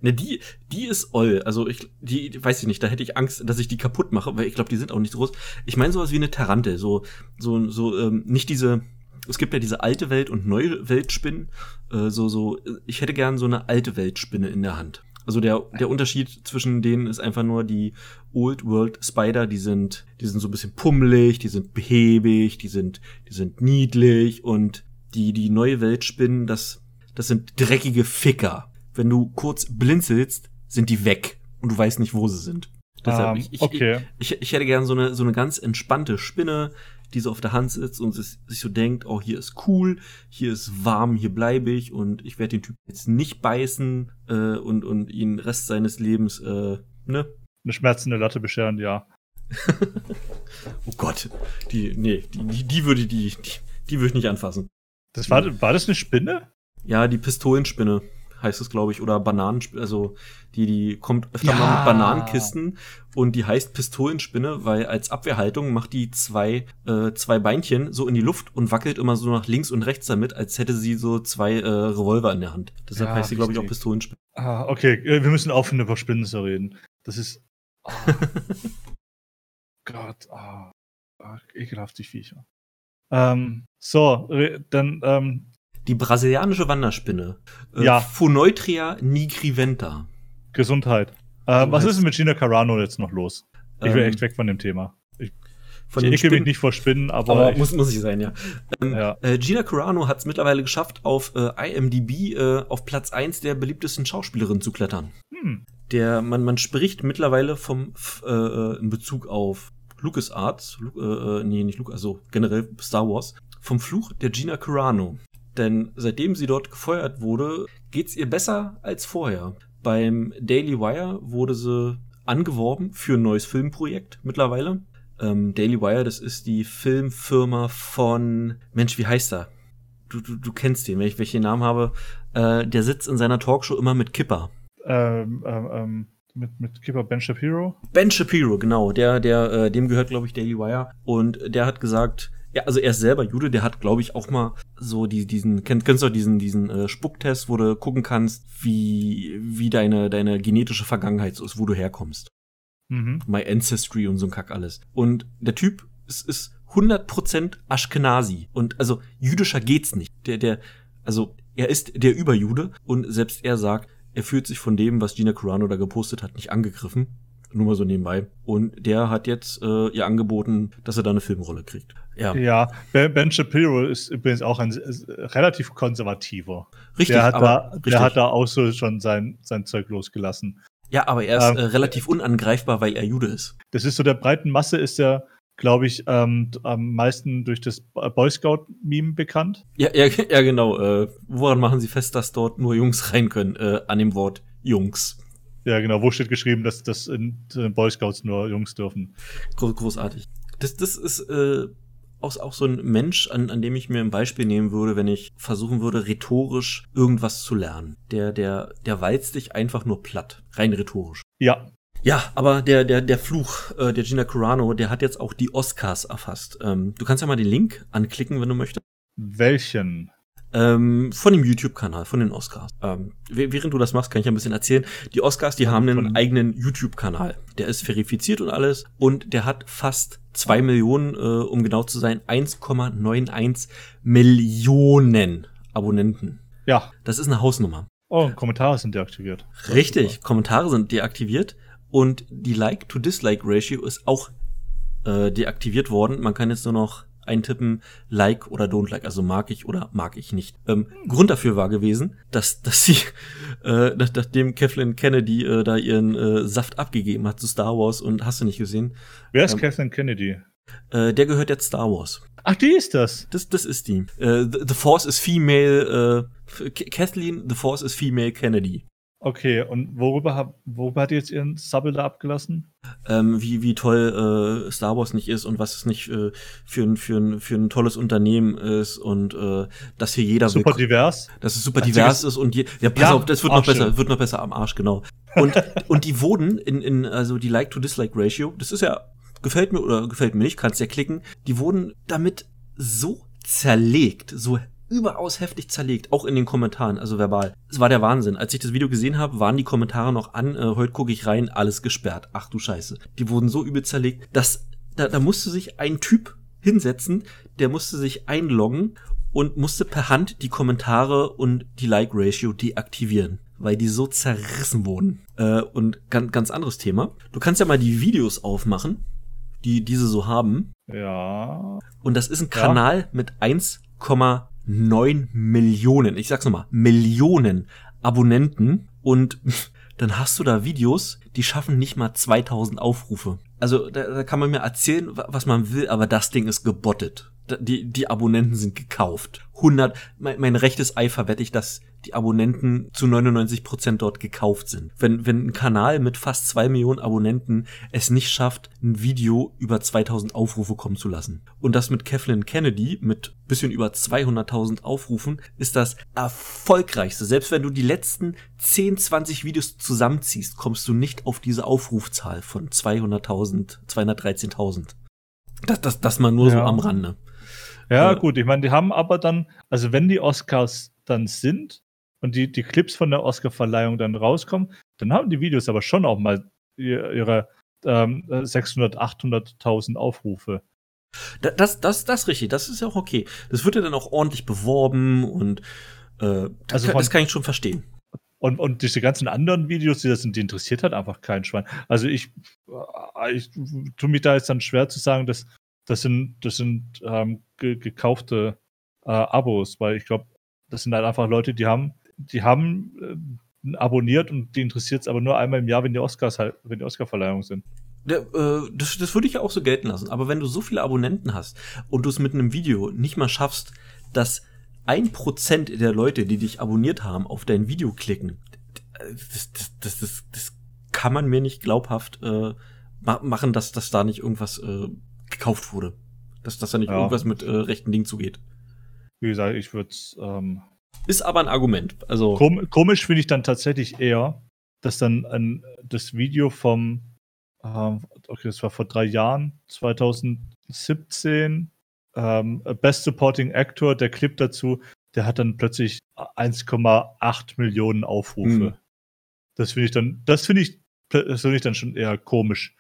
Ne, die, die ist oll. Also ich, die, weiß ich nicht, da hätte ich Angst, dass ich die kaputt mache, weil ich glaube, die sind auch nicht so groß. Ich meine sowas wie eine Tarantel, so, so, so, ähm, nicht diese, es gibt ja diese alte Welt und neue Weltspinnen, äh, so, so, ich hätte gern so eine alte Weltspinne in der Hand. Also der, der Unterschied zwischen denen ist einfach nur die Old World Spider, die sind, die sind so ein bisschen pummelig, die sind behäbig, die sind, die sind niedlich und die, die neue Weltspinnen, das, das sind dreckige Ficker. Wenn du kurz blinzelst, sind die weg und du weißt nicht, wo sie sind. Deshalb, um, ähm, ich, ich,
okay.
ich, ich, hätte gern so eine, so eine ganz entspannte Spinne, die so auf der Hand sitzt und sich so denkt, oh, hier ist cool, hier ist warm, hier bleibe ich und ich werde den Typ jetzt nicht beißen äh, und, und ihn Rest seines Lebens, äh, ne?
Eine schmerzende Latte bescheren, ja. <laughs>
oh Gott, die, nee, die, die würde die, die, die würde ich nicht anfassen.
Das war, war das eine Spinne?
Ja, die Pistolenspinne heißt es, glaube ich, oder Bananen, also die, die kommt öfter ja. mal mit Bananenkisten und die heißt Pistolenspinne, weil als Abwehrhaltung macht die zwei, äh, zwei Beinchen so in die Luft und wackelt immer so nach links und rechts damit, als hätte sie so zwei äh, Revolver in der Hand. Deshalb ja, heißt sie, glaube ich, auch Pistolenspinne.
Ah, okay, wir müssen aufhören, über Spinnen zu reden. Das ist. Oh. <laughs> Gott, oh. oh, ekelhaft, die Viecher. Ähm, so, dann ähm,
die brasilianische Wanderspinne.
Äh, ja.
Phoneutria nigriventa.
Gesundheit. Äh, was ist denn mit Gina Carano jetzt noch los? Ich will ähm, echt weg von dem Thema. Ich, von ich ekel mich nicht vor Spinnen, aber. aber
muss, muss ich sein, ja. Ähm, ja. Äh, Gina Carano hat es mittlerweile geschafft, auf äh, IMDb äh, auf Platz 1 der beliebtesten Schauspielerinnen zu klettern. Hm. Der, man, man spricht mittlerweile vom äh, in Bezug auf LucasArts, Lu äh, nee, nicht Lucas, also generell Star Wars, vom Fluch der Gina Carano. Denn seitdem sie dort gefeuert wurde, geht's ihr besser als vorher. Beim Daily Wire wurde sie angeworben für ein neues Filmprojekt mittlerweile. Ähm, Daily Wire, das ist die Filmfirma von, Mensch, wie heißt er? Du, du, du kennst den, wenn ich welchen Namen habe. Äh, der sitzt in seiner Talkshow immer mit Kipper.
Ähm, ähm, ähm mit, mit Kipper Ben Shapiro?
Ben Shapiro, genau. Der, der, äh, dem gehört, glaube ich, Daily Wire. Und der hat gesagt, ja, also er ist selber Jude, der hat, glaube ich, auch mal so die, diesen, kennst, kennst du diesen, diesen äh, Spucktest, wo du gucken kannst, wie, wie deine, deine genetische Vergangenheit so ist, wo du herkommst. Mhm. My Ancestry und so ein Kack alles. Und der Typ ist, ist 100% Ashkenazi. Und also jüdischer geht's nicht. Der, der, also er ist der Überjude und selbst er sagt, er fühlt sich von dem, was Gina Carano da gepostet hat, nicht angegriffen. Nur mal so nebenbei. Und der hat jetzt äh, ihr angeboten, dass er da eine Filmrolle kriegt.
Ja, ja Ben Shapiro ist übrigens auch ein relativ konservativer.
Richtig,
der hat, da, richtig. Der hat da auch so schon sein, sein Zeug losgelassen.
Ja, aber er ist ähm, äh, relativ unangreifbar, weil er Jude ist.
Das ist so der breiten Masse ist er, glaube ich, ähm, am meisten durch das Boy Scout-Meme bekannt.
Ja, ja, <laughs> ja genau. Äh, woran machen Sie fest, dass dort nur Jungs rein können? Äh, an dem Wort Jungs.
Ja, genau. Wo steht geschrieben, dass, dass in, in Boy Scouts nur Jungs dürfen?
Großartig. Das, das ist äh, auch, auch so ein Mensch, an, an dem ich mir ein Beispiel nehmen würde, wenn ich versuchen würde, rhetorisch irgendwas zu lernen. Der, der, der walzt dich einfach nur platt. Rein rhetorisch.
Ja.
Ja, aber der, der, der Fluch äh, der Gina Carano, der hat jetzt auch die Oscars erfasst. Ähm, du kannst ja mal den Link anklicken, wenn du möchtest.
Welchen?
Ähm, von dem YouTube-Kanal, von den Oscars. Ähm, während du das machst, kann ich ein bisschen erzählen. Die Oscars, die haben einen eigenen YouTube-Kanal. Der ist verifiziert und alles. Und der hat fast zwei Millionen, äh, um genau zu sein, 1,91 Millionen Abonnenten.
Ja.
Das ist eine Hausnummer.
Oh, Kommentare sind deaktiviert.
Richtig, Kommentare sind deaktiviert. Und die Like-to-Dislike-Ratio ist auch äh, deaktiviert worden. Man kann jetzt nur noch eintippen, like oder don't like, also mag ich oder mag ich nicht. Ähm, Grund dafür war gewesen, dass, dass sie, <laughs> äh, nachdem Kathleen Kennedy äh, da ihren äh, Saft abgegeben hat zu Star Wars und hast du nicht gesehen.
Wer ist ähm, Kathleen Kennedy?
Äh, der gehört jetzt Star Wars.
Ach, die ist das?
Das, das ist die. Äh, the, the Force is female, äh, Kathleen, The Force is female Kennedy.
Okay, und worüber, worüber hat die jetzt ihren Sabbel da abgelassen?
Ähm, wie, wie toll äh, Star Wars nicht ist und was es nicht äh, für, ein, für, ein, für ein tolles Unternehmen ist und äh, dass hier jeder
super divers,
dass es super divers ist und je, ja pass ja, auf, das wird noch besser, wird noch besser am Arsch genau. Und <laughs> und die wurden in, in also die Like to Dislike Ratio, das ist ja gefällt mir oder gefällt mir nicht, kannst ja klicken, die wurden damit so zerlegt, so überaus heftig zerlegt, auch in den Kommentaren, also verbal. Es war der Wahnsinn. Als ich das Video gesehen habe, waren die Kommentare noch an, äh, heute gucke ich rein, alles gesperrt. Ach du Scheiße. Die wurden so übel zerlegt, dass da, da musste sich ein Typ hinsetzen, der musste sich einloggen und musste per Hand die Kommentare und die Like-Ratio deaktivieren, weil die so zerrissen wurden. Äh, und ganz, ganz anderes Thema. Du kannst ja mal die Videos aufmachen, die diese so haben.
Ja.
Und das ist ein Kanal ja. mit 1, 9 Millionen, ich sag's nochmal, Millionen Abonnenten und <laughs> dann hast du da Videos, die schaffen nicht mal 2000 Aufrufe. also da, da kann man mir erzählen, was man will, aber das Ding ist gebottet. Die, die Abonnenten sind gekauft. 100, mein, mein rechtes Ei verwette ich, dass die Abonnenten zu 99 Prozent dort gekauft sind. Wenn, wenn ein Kanal mit fast zwei Millionen Abonnenten es nicht schafft, ein Video über 2000 Aufrufe kommen zu lassen. Und das mit Kathleen Kennedy mit bisschen über 200.000 Aufrufen ist das erfolgreichste. Selbst wenn du die letzten 10, 20 Videos zusammenziehst, kommst du nicht auf diese Aufrufzahl von 200.000, 213.000. Das, das, das mal nur ja. so am Rande.
Ja, äh, gut, ich meine, die haben aber dann, also wenn die Oscars dann sind, und die, die Clips von der Oscar-Verleihung dann rauskommen, dann haben die Videos aber schon auch mal ihre ähm, 600, 800.000 Aufrufe.
Das, das, das ist richtig, das ist ja auch okay. Das wird ja dann auch ordentlich beworben und äh, das, also von, das kann ich schon verstehen.
Und, und diese ganzen anderen Videos, die das sind, die interessiert halt einfach kein Schwein. Also ich, äh, ich tue mich da jetzt dann schwer zu sagen, dass das sind, das sind ähm, ge gekaufte äh, Abos, weil ich glaube, das sind halt einfach Leute, die haben die haben äh, abonniert und die interessiert es aber nur einmal im Jahr, wenn die Oscars halt, wenn die Oscarverleihungen sind.
Ja, äh, das, das würde ich auch so gelten lassen. Aber wenn du so viele Abonnenten hast und du es mit einem Video nicht mal schaffst, dass ein Prozent der Leute, die dich abonniert haben, auf dein Video klicken, das, das, das, das, das kann man mir nicht glaubhaft äh, machen, dass, dass da nicht irgendwas äh, gekauft wurde. Dass, dass da nicht ja. irgendwas mit äh, rechten Dingen zugeht.
Wie gesagt, ich würde es ähm,
ist aber ein Argument. Also
Kom komisch finde ich dann tatsächlich eher, dass dann ein, das Video vom, äh, okay, das war vor drei Jahren, 2017, ähm, Best Supporting Actor, der Clip dazu, der hat dann plötzlich 1,8 Millionen Aufrufe. Hm. Das finde ich dann, das finde ich, das finde ich dann schon eher komisch,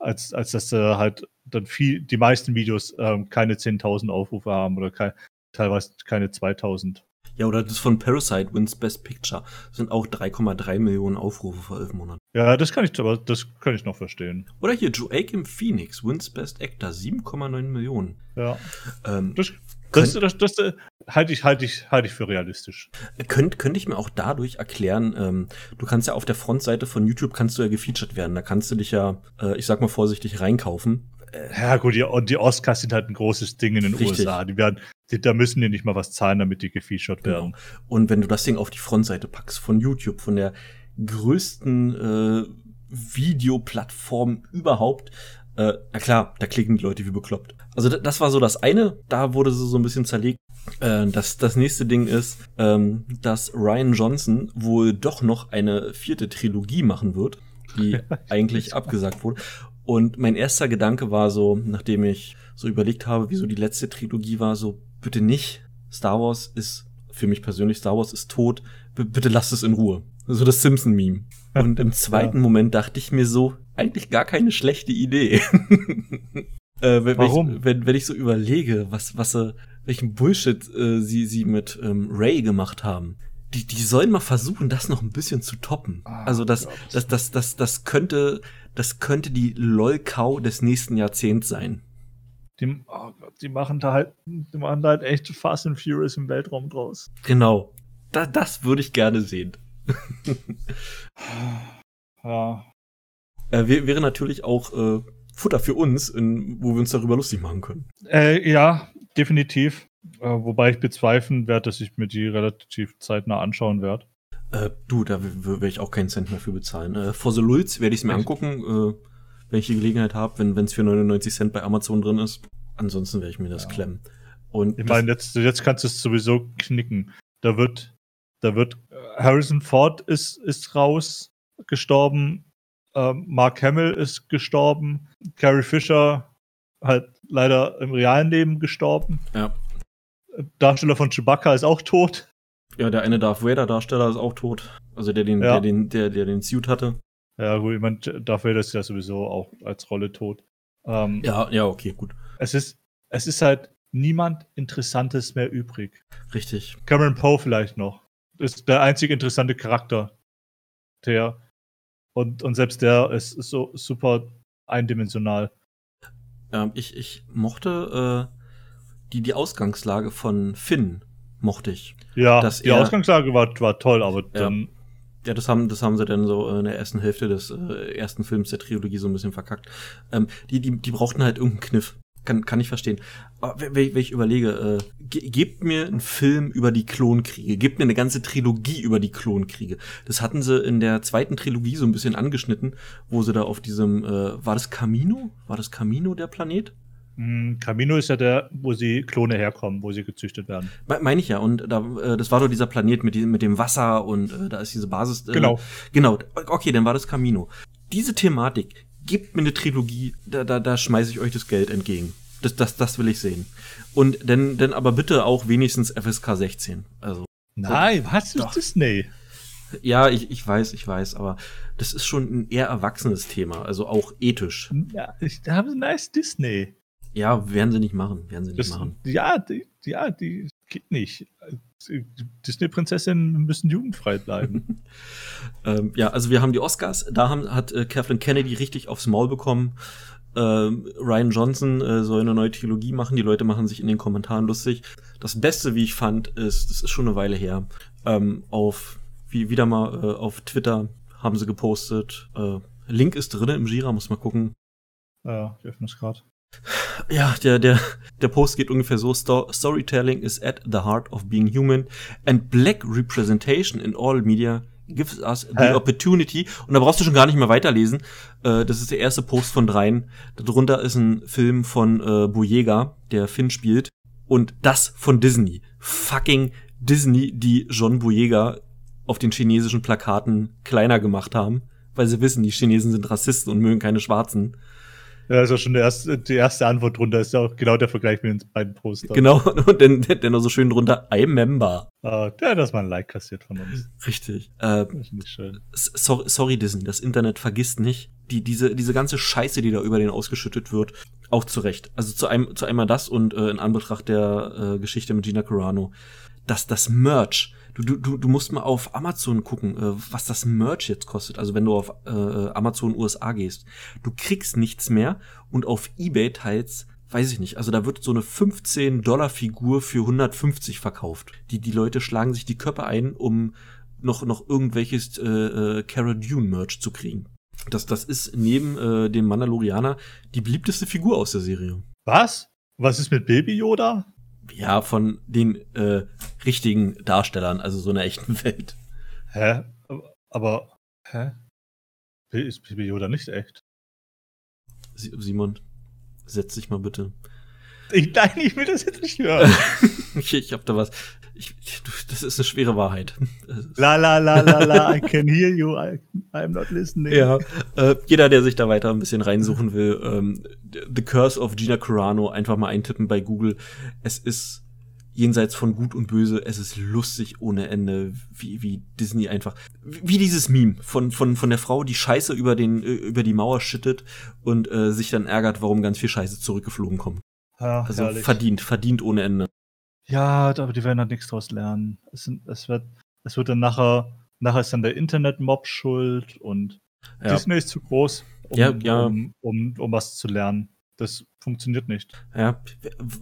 als, als dass äh, halt dann viel, die meisten Videos ähm, keine 10.000 Aufrufe haben oder kein, teilweise keine 2.000.
Ja, oder das von Parasite Wins Best Picture. Das sind auch 3,3 Millionen Aufrufe vor elf Monaten.
Ja, das kann ich, aber das kann ich noch verstehen.
Oder hier Joachim Phoenix Wins Best Actor 7,9 Millionen.
Ja. Ähm, das, das, das, das, das halte ich, halte ich, halte ich für realistisch.
Könnte könnte ich mir auch dadurch erklären, ähm, du kannst ja auf der Frontseite von YouTube kannst du ja gefeatured werden. Da kannst du dich ja, äh, ich sag mal vorsichtig, reinkaufen.
Ja, gut, die, die Oscars sind halt ein großes Ding in den Richtig. USA. Die werden, die, da müssen die nicht mal was zahlen, damit die gefeatured genau. werden.
Und wenn du das Ding auf die Frontseite packst von YouTube, von der größten äh, Videoplattform überhaupt, äh, na klar, da klicken die Leute wie bekloppt. Also das war so das eine, da wurde sie so ein bisschen zerlegt. Äh, das, das nächste Ding ist, ähm, dass Ryan Johnson wohl doch noch eine vierte Trilogie machen wird, die <laughs> eigentlich abgesagt wurde. Und mein erster Gedanke war so, nachdem ich so überlegt habe, wieso die letzte Trilogie war, so bitte nicht. Star Wars ist für mich persönlich Star Wars ist tot. B bitte lasst es in Ruhe. So das Simpson Meme. Und im <laughs> zweiten ja. Moment dachte ich mir so, eigentlich gar keine schlechte Idee. <laughs> äh, wenn, Warum? Ich, wenn, wenn ich so überlege, was was äh, welchen Bullshit äh, sie sie mit ähm, Ray gemacht haben. Die, die sollen mal versuchen, das noch ein bisschen zu toppen. Ah, also das, das, das, das, das könnte, das könnte die LOL-Cow des nächsten Jahrzehnts sein.
Die, oh Gott, die machen da halt, die machen da halt echt Fast and Furious im Weltraum draus.
Genau. Da, das würde ich gerne sehen. <laughs>
ja.
Äh, wäre natürlich auch äh, Futter für uns, in, wo wir uns darüber lustig machen können.
Äh, ja, definitiv. Äh, wobei ich bezweifeln werde, dass ich mir die relativ zeitnah anschauen werde.
Äh, du, da werde ich auch keinen Cent mehr für bezahlen. Äh, For the Lulz werde ich es mir angucken, äh, wenn ich die Gelegenheit habe, wenn es für 99 Cent bei Amazon drin ist. Ansonsten werde ich mir das ja. klemmen. Und
ich meine, jetzt, jetzt kannst du es sowieso knicken. Da wird, da wird äh, Harrison Ford ist, ist raus, gestorben. Ähm, Mark Hamill ist gestorben. Carrie Fisher halt leider im realen Leben gestorben.
Ja.
Darsteller von Chewbacca ist auch tot.
Ja, der eine Darth Vader Darsteller ist auch tot. Also der den, ja. der den, der, der den Suit hatte.
Ja, gut, ich meine, Darth Vader ist ja sowieso auch als Rolle tot.
Ähm, ja, ja, okay, gut.
Es ist, es ist halt niemand Interessantes mehr übrig.
Richtig.
Cameron Poe vielleicht noch. Ist der einzige interessante Charakter. Der. Und, und selbst der ist so super eindimensional.
Ähm, ich, ich mochte äh, die, die Ausgangslage von Finn mochte ich.
Ja, die Ausgangslage war, war toll, aber
dann. Ja, das haben, das haben sie dann so in der ersten Hälfte des äh, ersten Films der Trilogie so ein bisschen verkackt. Ähm, die, die, die brauchten halt irgendeinen Kniff. Kann, kann ich verstehen. Aber wenn, wenn ich überlege, äh, ge gebt mir einen Film über die Klonkriege, gebt mir eine ganze Trilogie über die Klonkriege. Das hatten sie in der zweiten Trilogie so ein bisschen angeschnitten, wo sie da auf diesem, äh, war das Camino? War das Camino der Planet?
Hm, Camino ist ja der, wo sie Klone herkommen, wo sie gezüchtet werden.
Meine ich ja. Und da, äh, das war doch dieser Planet mit, mit dem Wasser und äh, da ist diese Basis.
Äh, genau.
Genau. Okay, dann war das Camino. Diese Thematik, gebt mir eine Trilogie, da, da, da schmeiße ich euch das Geld entgegen. Das, das, das will ich sehen. Und dann, dann aber bitte auch wenigstens FSK 16. Also.
Nein, was ist Disney?
Ja, ich, ich weiß, ich weiß, aber das ist schon ein eher erwachsenes Thema, also auch ethisch.
Ja, ich habe nice Disney.
Ja, werden sie nicht machen, werden sie nicht das, machen.
Ja, die, ja, die geht nicht. Disney-Prinzessinnen müssen jugendfrei bleiben. <laughs>
ähm, ja, also wir haben die Oscars. Da haben, hat äh, Kathleen Kennedy richtig aufs Maul bekommen. Ähm, Ryan Johnson äh, soll eine neue Trilogie machen. Die Leute machen sich in den Kommentaren lustig. Das Beste, wie ich fand, ist, das ist schon eine Weile her, ähm, auf, wie wieder mal äh, auf Twitter haben sie gepostet. Äh, Link ist drin im Jira, muss mal gucken.
Ja, ich öffne es gerade.
Ja, der, der, der Post geht ungefähr so: Sto Storytelling is at the heart of being human and black representation in all media gives us the Hä? opportunity. Und da brauchst du schon gar nicht mehr weiterlesen. Äh, das ist der erste Post von dreien. Darunter ist ein Film von äh, Boyega, der Finn spielt. Und das von Disney. Fucking Disney, die John Boyega auf den chinesischen Plakaten kleiner gemacht haben, weil sie wissen, die Chinesen sind Rassisten und mögen keine Schwarzen.
Ja, also schon der erste, die erste Antwort drunter ist ja auch genau der Vergleich mit den beiden Postern.
Genau, <laughs> und dann, dann noch so schön drunter, I member.
Uh, der hat das mal ein Like kassiert von uns.
Richtig. Äh,
nicht schön.
Sorry, sorry, Disney, das Internet vergisst nicht, die, diese, diese ganze Scheiße, die da über den ausgeschüttet wird, auch zurecht. Also zu einem, zu einmal das und äh, in Anbetracht der äh, Geschichte mit Gina Carano, dass das Merch, Du, du, du musst mal auf Amazon gucken, äh, was das Merch jetzt kostet. Also wenn du auf äh, Amazon USA gehst. Du kriegst nichts mehr und auf Ebay teils weiß ich nicht, also da wird so eine 15 Dollar Figur für 150 verkauft. Die, die Leute schlagen sich die Köpfe ein, um noch, noch irgendwelches äh, äh, Cara Dune Merch zu kriegen. Das, das ist neben äh, dem Mandalorianer die beliebteste Figur aus der Serie.
Was? Was ist mit Baby Yoda?
Ja, von den äh, richtigen Darstellern, also so einer echten <laughs> Welt.
Hä? Aber, hä? Ist Baby Yoda nicht echt?
Simon, setz dich mal bitte.
Ich, nein, ich will das jetzt nicht hören. <laughs>
ich, ich hab da was. Ich, das ist eine schwere Wahrheit.
La la la la la, I can hear you, I, I'm not listening.
Ja, äh, jeder, der sich da weiter ein bisschen reinsuchen will, ähm, The Curse of Gina Carano einfach mal eintippen bei Google. Es ist jenseits von Gut und Böse, es ist lustig ohne Ende, wie, wie Disney einfach, wie dieses Meme von, von, von der Frau, die Scheiße über den, äh, über die Mauer schüttet und äh, sich dann ärgert, warum ganz viel Scheiße zurückgeflogen kommt. Ja, also herrlich. verdient, verdient ohne Ende.
Ja, aber die werden halt nichts draus lernen. Es, sind, es, wird, es wird dann nachher, nachher ist dann der Internet-Mob schuld und ja. Disney ist zu groß, um, ja, ja. Um, um, um was zu lernen. Das funktioniert nicht.
Ja,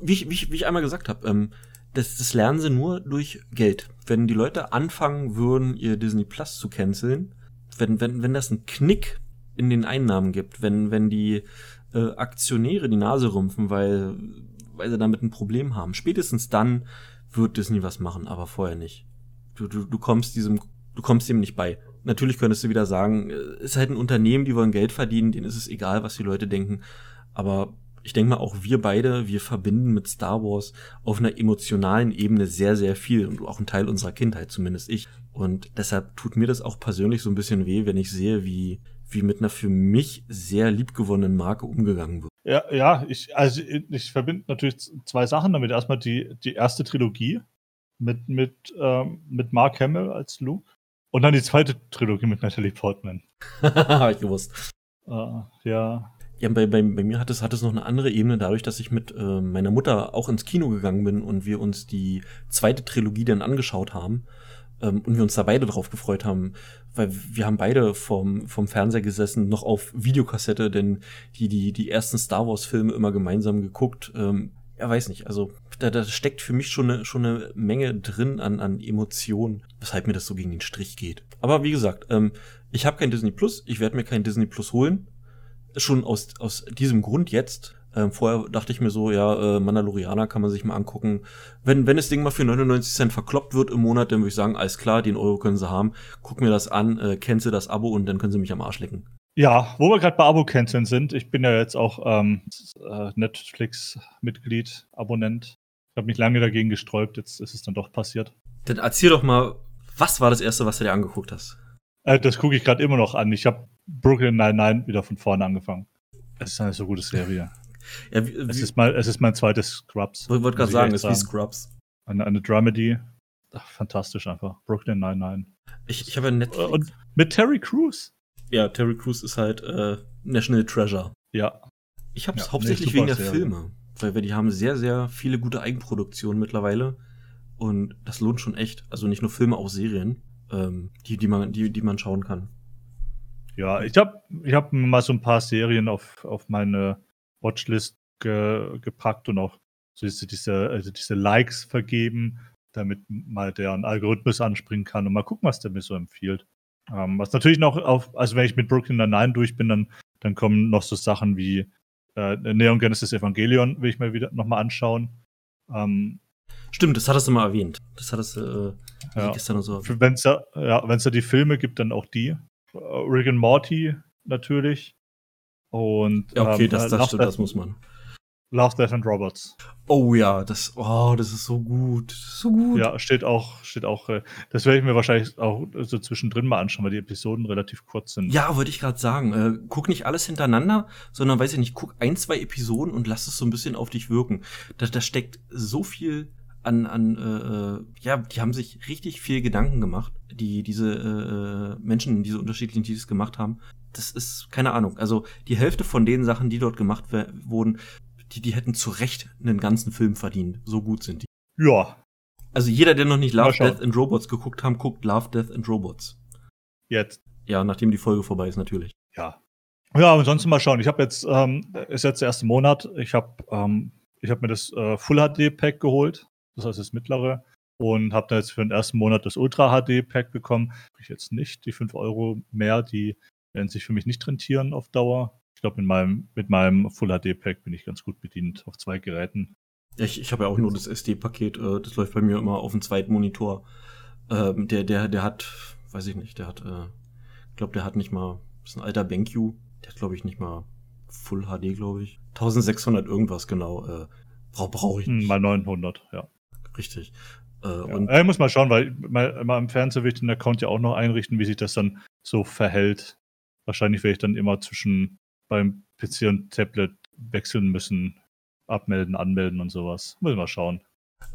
wie ich, wie ich, wie ich einmal gesagt habe, ähm, das, das lernen sie nur durch Geld. Wenn die Leute anfangen würden, ihr Disney Plus zu canceln, wenn, wenn, wenn das einen Knick in den Einnahmen gibt, wenn, wenn die äh, Aktionäre die Nase rümpfen, weil, weil sie damit ein Problem haben, spätestens dann wird Disney was machen, aber vorher nicht. Du, du, du kommst diesem, du kommst dem nicht bei. Natürlich könntest du wieder sagen, es äh, ist halt ein Unternehmen, die wollen Geld verdienen, denen ist es egal, was die Leute denken. Aber ich denke mal, auch wir beide, wir verbinden mit Star Wars auf einer emotionalen Ebene sehr, sehr viel und auch ein Teil unserer Kindheit, zumindest ich. Und deshalb tut mir das auch persönlich so ein bisschen weh, wenn ich sehe, wie, wie mit einer für mich sehr liebgewonnenen Marke umgegangen wird.
Ja, ja, ich, also ich, verbinde natürlich zwei Sachen damit. Erstmal die, die erste Trilogie mit, mit, ähm, mit Mark Hamill als Luke. Und dann die zweite Trilogie mit Natalie Portman. <laughs>
Habe ich gewusst.
Äh, ja,
ja, bei, bei, bei mir hat es, hat es noch eine andere Ebene, dadurch, dass ich mit äh, meiner Mutter auch ins Kino gegangen bin und wir uns die zweite Trilogie dann angeschaut haben ähm, und wir uns da beide drauf gefreut haben, weil wir haben beide vom, vom Fernseher gesessen, noch auf Videokassette, denn die, die, die ersten Star Wars-Filme immer gemeinsam geguckt. Ähm, ja, weiß nicht, also da, da steckt für mich schon eine, schon eine Menge drin an, an Emotionen, weshalb mir das so gegen den Strich geht. Aber wie gesagt, ähm, ich habe kein Disney Plus, ich werde mir kein Disney Plus holen. Schon aus, aus diesem Grund jetzt. Ähm, vorher dachte ich mir so, ja, äh, Mandalorianer kann man sich mal angucken. Wenn, wenn das Ding mal für 99 Cent verkloppt wird im Monat, dann würde ich sagen, alles klar, den Euro können sie haben. Guck mir das an, äh, cancel das Abo und dann können sie mich am Arsch lecken.
Ja, wo wir gerade bei Abo-Canceln sind, ich bin ja jetzt auch ähm, äh, Netflix-Mitglied, Abonnent. Ich habe mich lange dagegen gesträubt, jetzt ist es dann doch passiert.
Dann erzähl doch mal, was war das erste, was du dir angeguckt hast?
Äh, das gucke ich gerade immer noch an. Ich habe Brooklyn Nine-Nine wieder von vorne angefangen. Es ist eine so gute Serie. Ja, wie, es, ist mal, es ist mein zweites Scrubs.
Ich wollte gerade sagen, es ist wie Scrubs.
Eine, eine Dramedy. Ach, fantastisch einfach. Brooklyn Nine-Nine.
Ich, ich habe Netflix.
Und mit Terry Crews
ja, Terry Crews ist halt äh, National Treasure.
Ja.
Ich habe es ja, hauptsächlich wegen der Filme, weil wir die haben sehr, sehr viele gute Eigenproduktionen mittlerweile und das lohnt schon echt. Also nicht nur Filme, auch Serien, ähm, die, die, man, die, die man schauen kann.
Ja, ich habe ich hab mal so ein paar Serien auf, auf meine Watchlist ge, gepackt und auch so diese, also diese Likes vergeben, damit mal der Algorithmus anspringen kann und mal gucken, was der mir so empfiehlt. Ähm, was natürlich noch auf, also wenn ich mit Brooklyn Nine-Nine durch bin, dann, dann kommen noch so Sachen wie äh, Neon Genesis Evangelion, will ich mir wieder nochmal anschauen. Ähm,
Stimmt, das hattest du mal erwähnt. Das hattest du äh, ja. gestern so
Wenn es da, ja, da die Filme gibt, dann auch die. Uh, Rick and Morty natürlich. Und
ja, okay, ähm, das, das stimmt, das muss man.
Love, Death and Robots.
Oh ja, das, oh, das ist so gut. so gut.
Ja, steht auch, steht auch, äh, das werde ich mir wahrscheinlich auch so zwischendrin mal anschauen, weil die Episoden relativ kurz sind.
Ja, wollte ich gerade sagen. Äh, guck nicht alles hintereinander, sondern weiß ich nicht, guck ein, zwei Episoden und lass es so ein bisschen auf dich wirken. Da, da steckt so viel an, an äh, äh ja, die haben sich richtig viel Gedanken gemacht, die diese äh, äh Menschen, diese unterschiedlichen Teams gemacht haben. Das ist keine Ahnung. Also die Hälfte von den Sachen, die dort gemacht wurden, die, die hätten zu Recht einen ganzen Film verdient. So gut sind die.
Ja.
Also jeder, der noch nicht Love, Death and Robots geguckt haben, guckt Love, Death and Robots.
Jetzt.
Ja, nachdem die Folge vorbei ist, natürlich.
Ja. Ja, ansonsten mal schauen. Ich habe jetzt, ähm, ist jetzt der erste Monat. Ich habe ähm, ich hab mir das äh, Full HD Pack geholt. Das heißt das mittlere. Und habe da jetzt für den ersten Monat das Ultra HD Pack bekommen. Ich jetzt nicht. Die 5 Euro mehr, die werden sich für mich nicht rentieren auf Dauer. Ich glaube, mit meinem, mit meinem Full HD-Pack bin ich ganz gut bedient auf zwei Geräten.
Ich, ich habe ja auch nur das SD-Paket, äh, das läuft bei mir immer auf dem zweiten Monitor. Ähm, der, der, der hat, weiß ich nicht, der hat, äh, ich glaube, der hat nicht mal, das ist ein alter BenQ, der hat, glaube ich, nicht mal Full HD, glaube ich. 1600 irgendwas genau. Äh, Brauche brauch ich
nicht. Mal 900, ja.
Richtig.
Äh, ja. und ich muss mal schauen, weil mal, mal im Fernsehen will ich den Account ja auch noch einrichten, wie sich das dann so verhält. Wahrscheinlich werde ich dann immer zwischen beim PC und Tablet wechseln müssen. Abmelden, anmelden und sowas. Müssen wir schauen.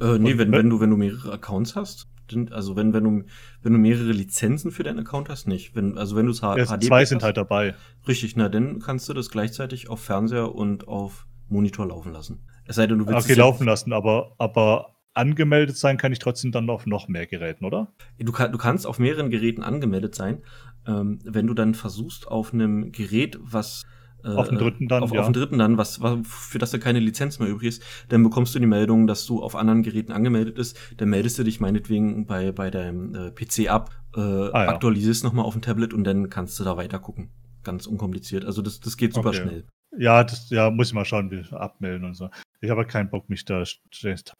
Äh, nee, wenn, wenn, du, wenn du mehrere Accounts hast, also wenn, wenn du, wenn du mehrere Lizenzen für deinen Account hast, nicht. Wenn, also wenn du es
ja, HD Zwei sind hast, halt dabei.
Richtig, na, dann kannst du das gleichzeitig auf Fernseher und auf Monitor laufen lassen.
Es sei denn, du willst. Okay, laufen lassen, aber, aber angemeldet sein kann ich trotzdem dann auf noch mehr Geräten, oder?
Du, kann, du kannst auf mehreren Geräten angemeldet sein. Ähm, wenn du dann versuchst, auf einem Gerät, was
äh, auf dem dritten dann,
auf, ja. auf dem dritten dann, was, was, für das da keine Lizenz mehr übrig ist, dann bekommst du die Meldung, dass du auf anderen Geräten angemeldet bist. Dann meldest du dich meinetwegen bei, bei deinem äh, PC ab, äh, ah, ja. aktualisierst nochmal auf dem Tablet und dann kannst du da weiter gucken. Ganz unkompliziert. Also das, das geht super okay. schnell.
Ja, das, ja, muss ich mal schauen, wie abmelden und so. Ich habe keinen Bock, mich da das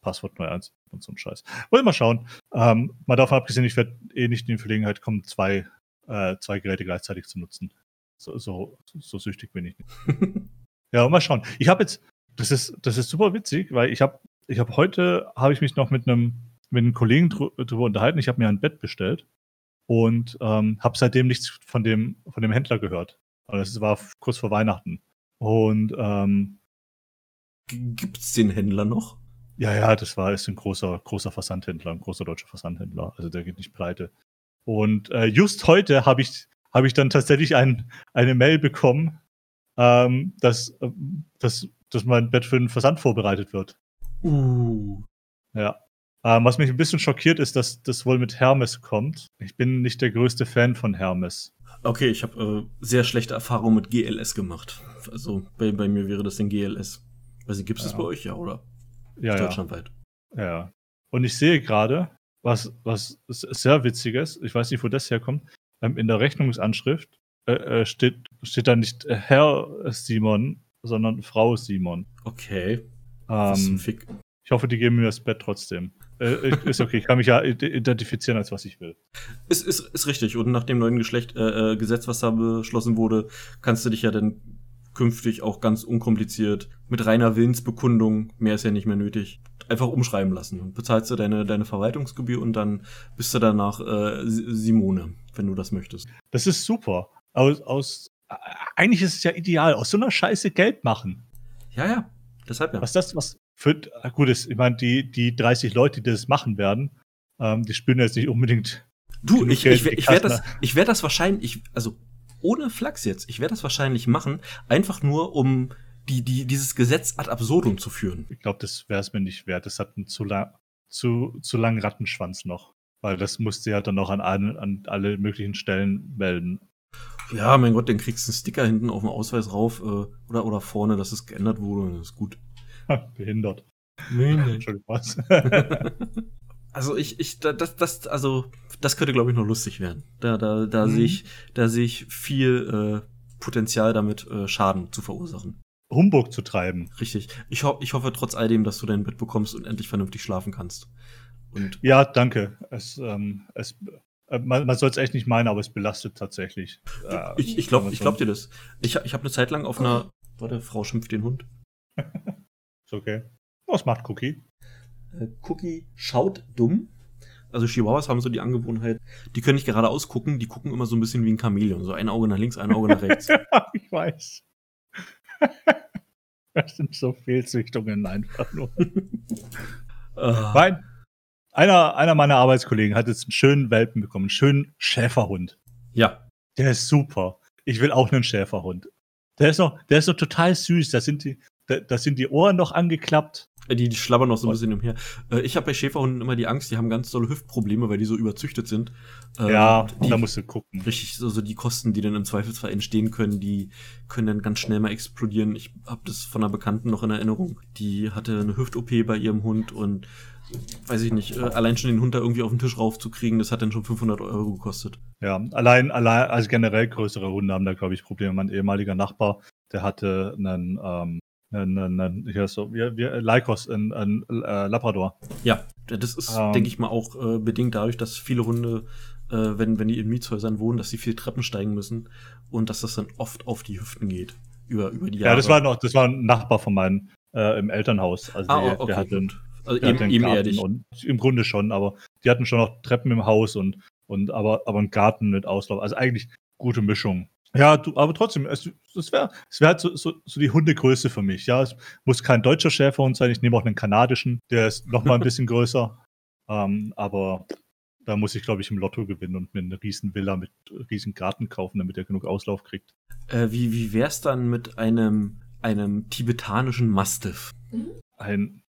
Passwort neu einzubauen und so ein Scheiß. Wollen wir mal schauen. Ähm, mal davon abgesehen, ich werde eh nicht in die Verlegenheit kommen, zwei, äh, zwei Geräte gleichzeitig zu nutzen. So, so, so süchtig bin ich nicht. <laughs> ja, mal schauen. Ich habe jetzt, das ist, das ist super witzig, weil ich habe, ich habe heute, habe ich mich noch mit einem, mit einem Kollegen drüber unterhalten. Ich habe mir ein Bett bestellt und ähm, habe seitdem nichts von dem, von dem Händler gehört. Also es war kurz vor Weihnachten. Und ähm,
gibt's den Händler noch?
Ja, ja, das war ist ein großer, großer Versandhändler, ein großer deutscher Versandhändler. Also der geht nicht pleite. Und äh, just heute habe ich habe ich dann tatsächlich ein, eine Mail bekommen, ähm, dass, äh, dass, dass mein Bett für den Versand vorbereitet wird.
Uh.
Ja. Ähm, was mich ein bisschen schockiert ist, dass das wohl mit Hermes kommt. Ich bin nicht der größte Fan von Hermes.
Okay, ich habe äh, sehr schlechte Erfahrungen mit GLS gemacht. Also bei, bei mir wäre das den GLS. Also gibt es ja. das bei euch ja, oder?
Ja, Deutschlandweit. Ja. ja. Und ich sehe gerade, was, was sehr witziges, ich weiß nicht, wo das herkommt, ähm, in der Rechnungsanschrift äh, äh, steht, steht da nicht Herr Simon, sondern Frau Simon.
Okay.
Ähm, Fick. Ich hoffe, die geben mir das Bett trotzdem. Äh, ist okay, ich kann mich ja identifizieren, als was ich will.
Ist, ist, ist richtig. Und nach dem neuen Geschlecht, äh, äh, Gesetz, was da beschlossen wurde, kannst du dich ja dann künftig auch ganz unkompliziert mit reiner Willensbekundung, mehr ist ja nicht mehr nötig, einfach umschreiben lassen. Und bezahlst du deine, deine Verwaltungsgebühr und dann bist du danach äh, Simone, wenn du das möchtest.
Das ist super. Aus, aus, eigentlich ist es ja ideal, aus so einer Scheiße Geld machen.
Ja, ja. Deshalb ja.
Was das, was für, gut ist, ich meine, die, die 30 Leute, die das machen werden, ähm, die spüren jetzt nicht unbedingt.
Du, ich, ich, ich werde das, ich werde das wahrscheinlich, ich, also ohne Flachs jetzt, ich werde das wahrscheinlich machen, einfach nur um die, die, dieses Gesetz ad absurdum zu führen.
Ich glaube, das wäre es mir nicht wert. Das hat einen zu, lang, zu, zu langen Rattenschwanz noch. Weil das musste ja dann noch an, allen, an alle möglichen Stellen melden.
Ja, mein Gott, dann kriegst du einen Sticker hinten auf dem Ausweis rauf äh, oder, oder vorne, dass es geändert wurde und das ist gut.
Behindert.
Entschuldigung, was? <laughs> <laughs> also ich, ich, das, das, also, das könnte, glaube ich, noch lustig werden. Da, da, da mhm. sehe ich, da sehe ich viel äh, Potenzial damit, äh, Schaden zu verursachen.
Humbug zu treiben.
Richtig. Ich, ho ich hoffe trotz all dem, dass du dein Bett bekommst und endlich vernünftig schlafen kannst.
Und ja, danke. Es, ähm, es, äh, man, man soll es echt nicht meinen, aber es belastet tatsächlich.
Äh, ich ich glaube ich glaub dir das. Ich, ich habe eine Zeit lang auf einer. Warte, Frau schimpft den Hund. <laughs>
ist okay. Was macht Cookie?
Äh, Cookie schaut dumm. Also Chihuahuas haben so die Angewohnheit, die können nicht gerade ausgucken, die gucken immer so ein bisschen wie ein Chamäleon. So ein Auge nach links, ein Auge nach rechts. <laughs>
ich weiß. <laughs> das sind so Fehlzüchtungen einfach nur. uh. mein, einer, einer meiner Arbeitskollegen hat jetzt einen schönen Welpen bekommen, einen schönen Schäferhund.
Ja.
Der ist super. Ich will auch einen Schäferhund. Der ist noch, der ist noch total süß. Da sind die, da, da sind die Ohren noch angeklappt.
Äh, die, die schlabbern noch so ein bisschen umher. Äh, ich habe bei Schäferhunden immer die Angst, die haben ganz tolle Hüftprobleme, weil die so überzüchtet sind.
Ähm, ja, die, da musst du gucken.
Richtig, also die Kosten, die dann im Zweifelsfall entstehen können, die können dann ganz schnell mal explodieren. Ich habe das von einer Bekannten noch in Erinnerung. Die hatte eine Hüft-OP bei ihrem Hund und weiß ich nicht, äh, allein schon den Hund da irgendwie auf den Tisch raufzukriegen, das hat dann schon 500 Euro gekostet.
Ja, allein, allein, also generell größere Hunde haben da, glaube ich, Probleme. Mein ehemaliger Nachbar, der hatte einen, ähm, einen, einen hier so, wie, wie Lycos, ein, ein äh, Labrador.
Ja, das ist, ähm, denke ich mal, auch äh, bedingt dadurch, dass viele Hunde, äh, wenn, wenn die in Mietshäusern wohnen, dass sie viel Treppen steigen müssen und dass das dann oft auf die Hüften geht. Über, über die Jahre.
Ja, das war noch, das war ein Nachbar von meinem äh, im Elternhaus. Also
ah, der, okay,
der hatte,
also eben, ebenerdig.
Und, Im Grunde schon, aber die hatten schon noch Treppen im Haus und, und aber, aber einen Garten mit Auslauf. Also eigentlich gute Mischung. Ja, du, aber trotzdem, es, es wäre es wär halt so, so, so die Hundegröße für mich. Ja, es muss kein deutscher Schäferhund sein. Ich nehme auch einen kanadischen, der ist noch mal ein bisschen <laughs> größer. Ähm, aber da muss ich, glaube ich, im Lotto gewinnen und mir eine riesen Villa mit riesen Garten kaufen, damit er genug Auslauf kriegt.
Äh, wie wie wär's dann mit einem, einem tibetanischen Mastiff?
Ein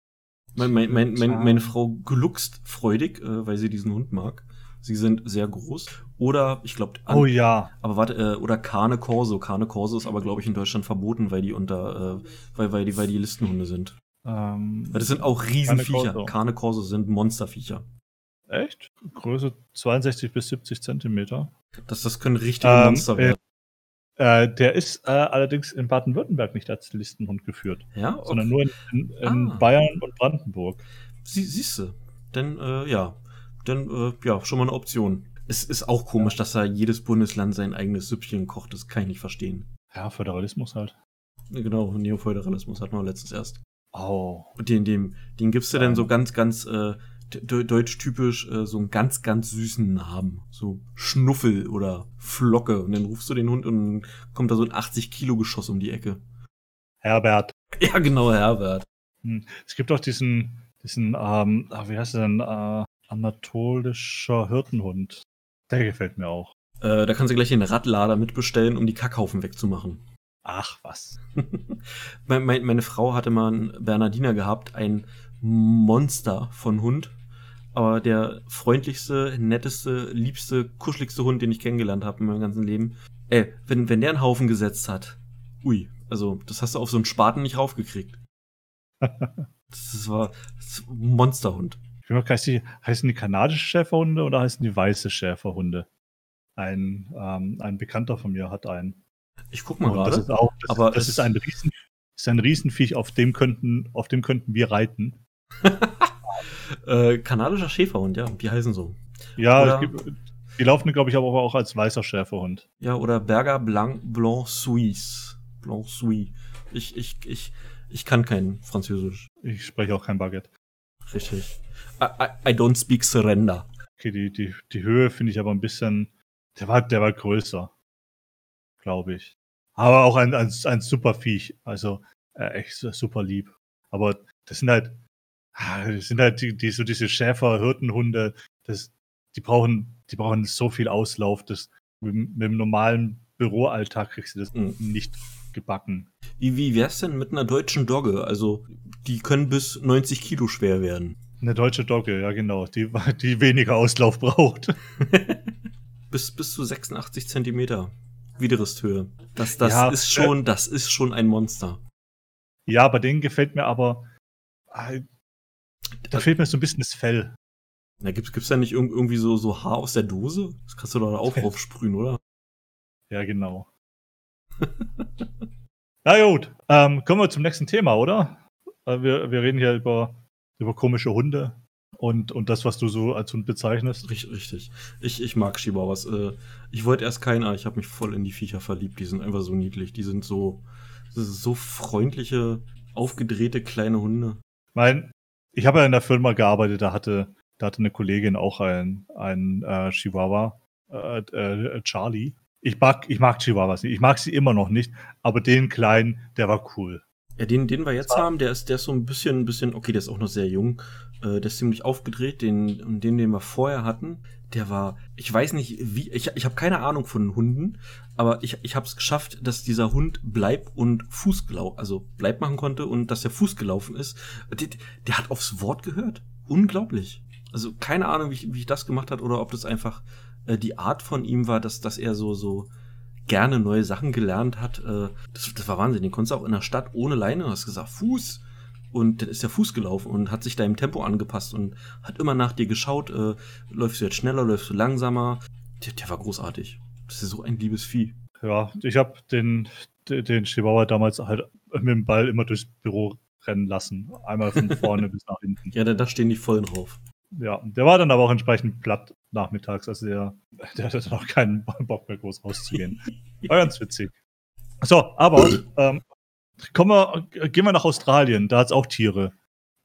mein, mein, mein, mein, meine Frau gluckst freudig, äh, weil sie diesen Hund mag. Sie sind sehr groß. Oder, ich glaube,
oh ja.
Aber warte, äh, oder Carne Corso. Carne Corso ist aber, glaube ich, in Deutschland verboten, weil die unter, äh, weil, weil die, weil die Listenhunde sind. Ähm, weil das sind auch Riesenviecher. Carne Corso sind Monsterviecher.
Echt? Größe 62 bis 70 Zentimeter.
Das, das können richtige ähm, Monster werden.
Äh, der ist äh, allerdings in Baden-Württemberg nicht als Listenhund geführt.
Ja? Okay.
Sondern nur in, in, in ah. Bayern und Brandenburg.
Sie, siehst du. Denn, äh, ja. Denn, äh, ja, schon mal eine Option. Es ist auch komisch, dass da jedes Bundesland sein eigenes Süppchen kocht. Das kann ich nicht verstehen.
Ja, Föderalismus halt.
Genau, Neoföderalismus hatten wir letztens erst.
Oh.
Und den, den, den gibst du ja. dann so ganz, ganz äh, deutsch-typisch äh, so einen ganz, ganz süßen Namen. So Schnuffel oder Flocke. Und dann rufst du den Hund und kommt da so ein 80-Kilo-Geschoss um die Ecke.
Herbert.
Ja, genau, Herbert.
Hm. Es gibt auch diesen, diesen, ähm, ah, wie heißt der denn, äh, anatolischer Hirtenhund. Der gefällt mir auch.
Äh, da kannst du gleich den Radlader mitbestellen, um die Kackhaufen wegzumachen.
Ach, was. <laughs>
meine, meine Frau hatte mal einen Bernardiner gehabt, ein Monster von Hund aber der freundlichste, netteste, liebste, kuscheligste Hund, den ich kennengelernt habe in meinem ganzen Leben. Ey, äh, wenn, wenn der einen Haufen gesetzt hat, ui, also das hast du auf so einen Spaten nicht raufgekriegt. <laughs> Das war das war ein Monsterhund.
Bin mir sicher, heißen die kanadische Schäferhunde oder heißen die weiße Schäferhunde? Ein, ähm, ein Bekannter von mir hat einen.
Ich guck mal
Und
gerade.
Das ist auch, das,
aber
das ist ein Riesen, ist ein Riesenviech, auf dem könnten, auf dem könnten wir reiten. <laughs>
Äh, kanadischer Schäferhund, ja, die heißen so.
Ja,
Oder-
gibt, die laufen, glaube ich, aber auch als weißer Schäferhund.
Ja, oder Berger Blanc Blanc Suisse. Blanc Suisse. Ich, ich, ich, ich kann kein Französisch.
Ich spreche auch kein Baguette.
Richtig. I, I, don't speak surrender.
Okay, die, die, die Höhe finde ich aber ein bisschen. Der war, der war größer. Glaube ich. Aber auch ein, ein, ein super Viech. Also äh, echt su- super lieb. Aber das sind halt. ah, Das sind halt die, die so diese Schäfer-Hirtenhunde. Das, die brauchen, die brauchen so viel Auslauf. Das, mit, mit dem normalen Büroalltag kriegst du das
Mhm.
nicht gebacken.
Wie, wie wär's denn mit einer deutschen Dogge? Also, die können bis 90 Kilo schwer werden.
Eine deutsche Dogge, ja genau, die, die weniger Auslauf braucht. <laughs>
bis, bis zu 86 Zentimeter Widerristhöhe. Das, das
Ja,
ist schon, das ist schon ein Monster.
Ja, bei denen gefällt mir aber. ah, Da fehlt mir so ein bisschen das Fell.
Da gibt's, gibt's da nicht irg- irgendwie so, so Haar aus der Dose? Das kannst du doch da auch draufsprühen, oder?
Ja, genau. <laughs> Na gut, ähm, kommen wir zum nächsten Thema, oder? Äh, Wir, wir reden hier über, über komische Hunde und, und das, was du so als Hund bezeichnest.
Richtig, richtig. Ich, ich mag Chihuahuas. Äh, ich wollte erst keinen, aber ich habe mich voll in die Viecher verliebt. Die sind einfach so niedlich. Die sind so, so freundliche, aufgedrehte kleine Hunde.
Ich meine, ich habe ja in der Firma gearbeitet, da hatte, da hatte eine Kollegin auch einen, einen äh, Chihuahua, äh, äh, Charlie. Ich mag, ich mag Chihuahuas nicht. Ich mag sie immer noch nicht, aber den kleinen, der war cool.
Ja, den, den wir jetzt haben, der ist, der ist so ein bisschen, ein bisschen, okay, der ist auch noch sehr jung. Äh, der ist ziemlich aufgedreht. Den, und den, den wir vorher hatten, der war, ich weiß nicht, wie, ich, ich habe keine Ahnung von Hunden, aber ich, ich habe es geschafft, dass dieser Hund Bleib und Fuß gelaufen, also Bleib machen konnte und dass der Fuß gelaufen ist. Der, der hat aufs Wort gehört. Unglaublich. Also keine Ahnung, wie ich, wie ich das gemacht hat oder ob das einfach äh, die Art von ihm war, dass, dass er so, so gerne neue Sachen gelernt hat. Äh, das, das war Wahnsinn. Den konntest du auch in der Stadt ohne Leine, hast gesagt, Fuß. Und dann ist der Fuß gelaufen und hat sich deinem Tempo angepasst und hat immer nach dir geschaut, äh, läufst du jetzt schneller, läufst du langsamer. Der, der war großartig. Das ist so ein liebes Vieh.
Ja, ich habe den, den Chihuahua damals halt mit dem Ball immer durchs Büro rennen lassen. Einmal von vorne <laughs> bis nach hinten.
Ja, da, da stehen die voll drauf.
Ja, der war dann aber auch entsprechend platt nachmittags. Also der, <laughs> der hatte dann auch keinen <laughs> Bock mehr groß rauszugehen. War ganz witzig. So, aber ähm, kommen wir, gehen wir nach Australien. Da hat es auch Tiere.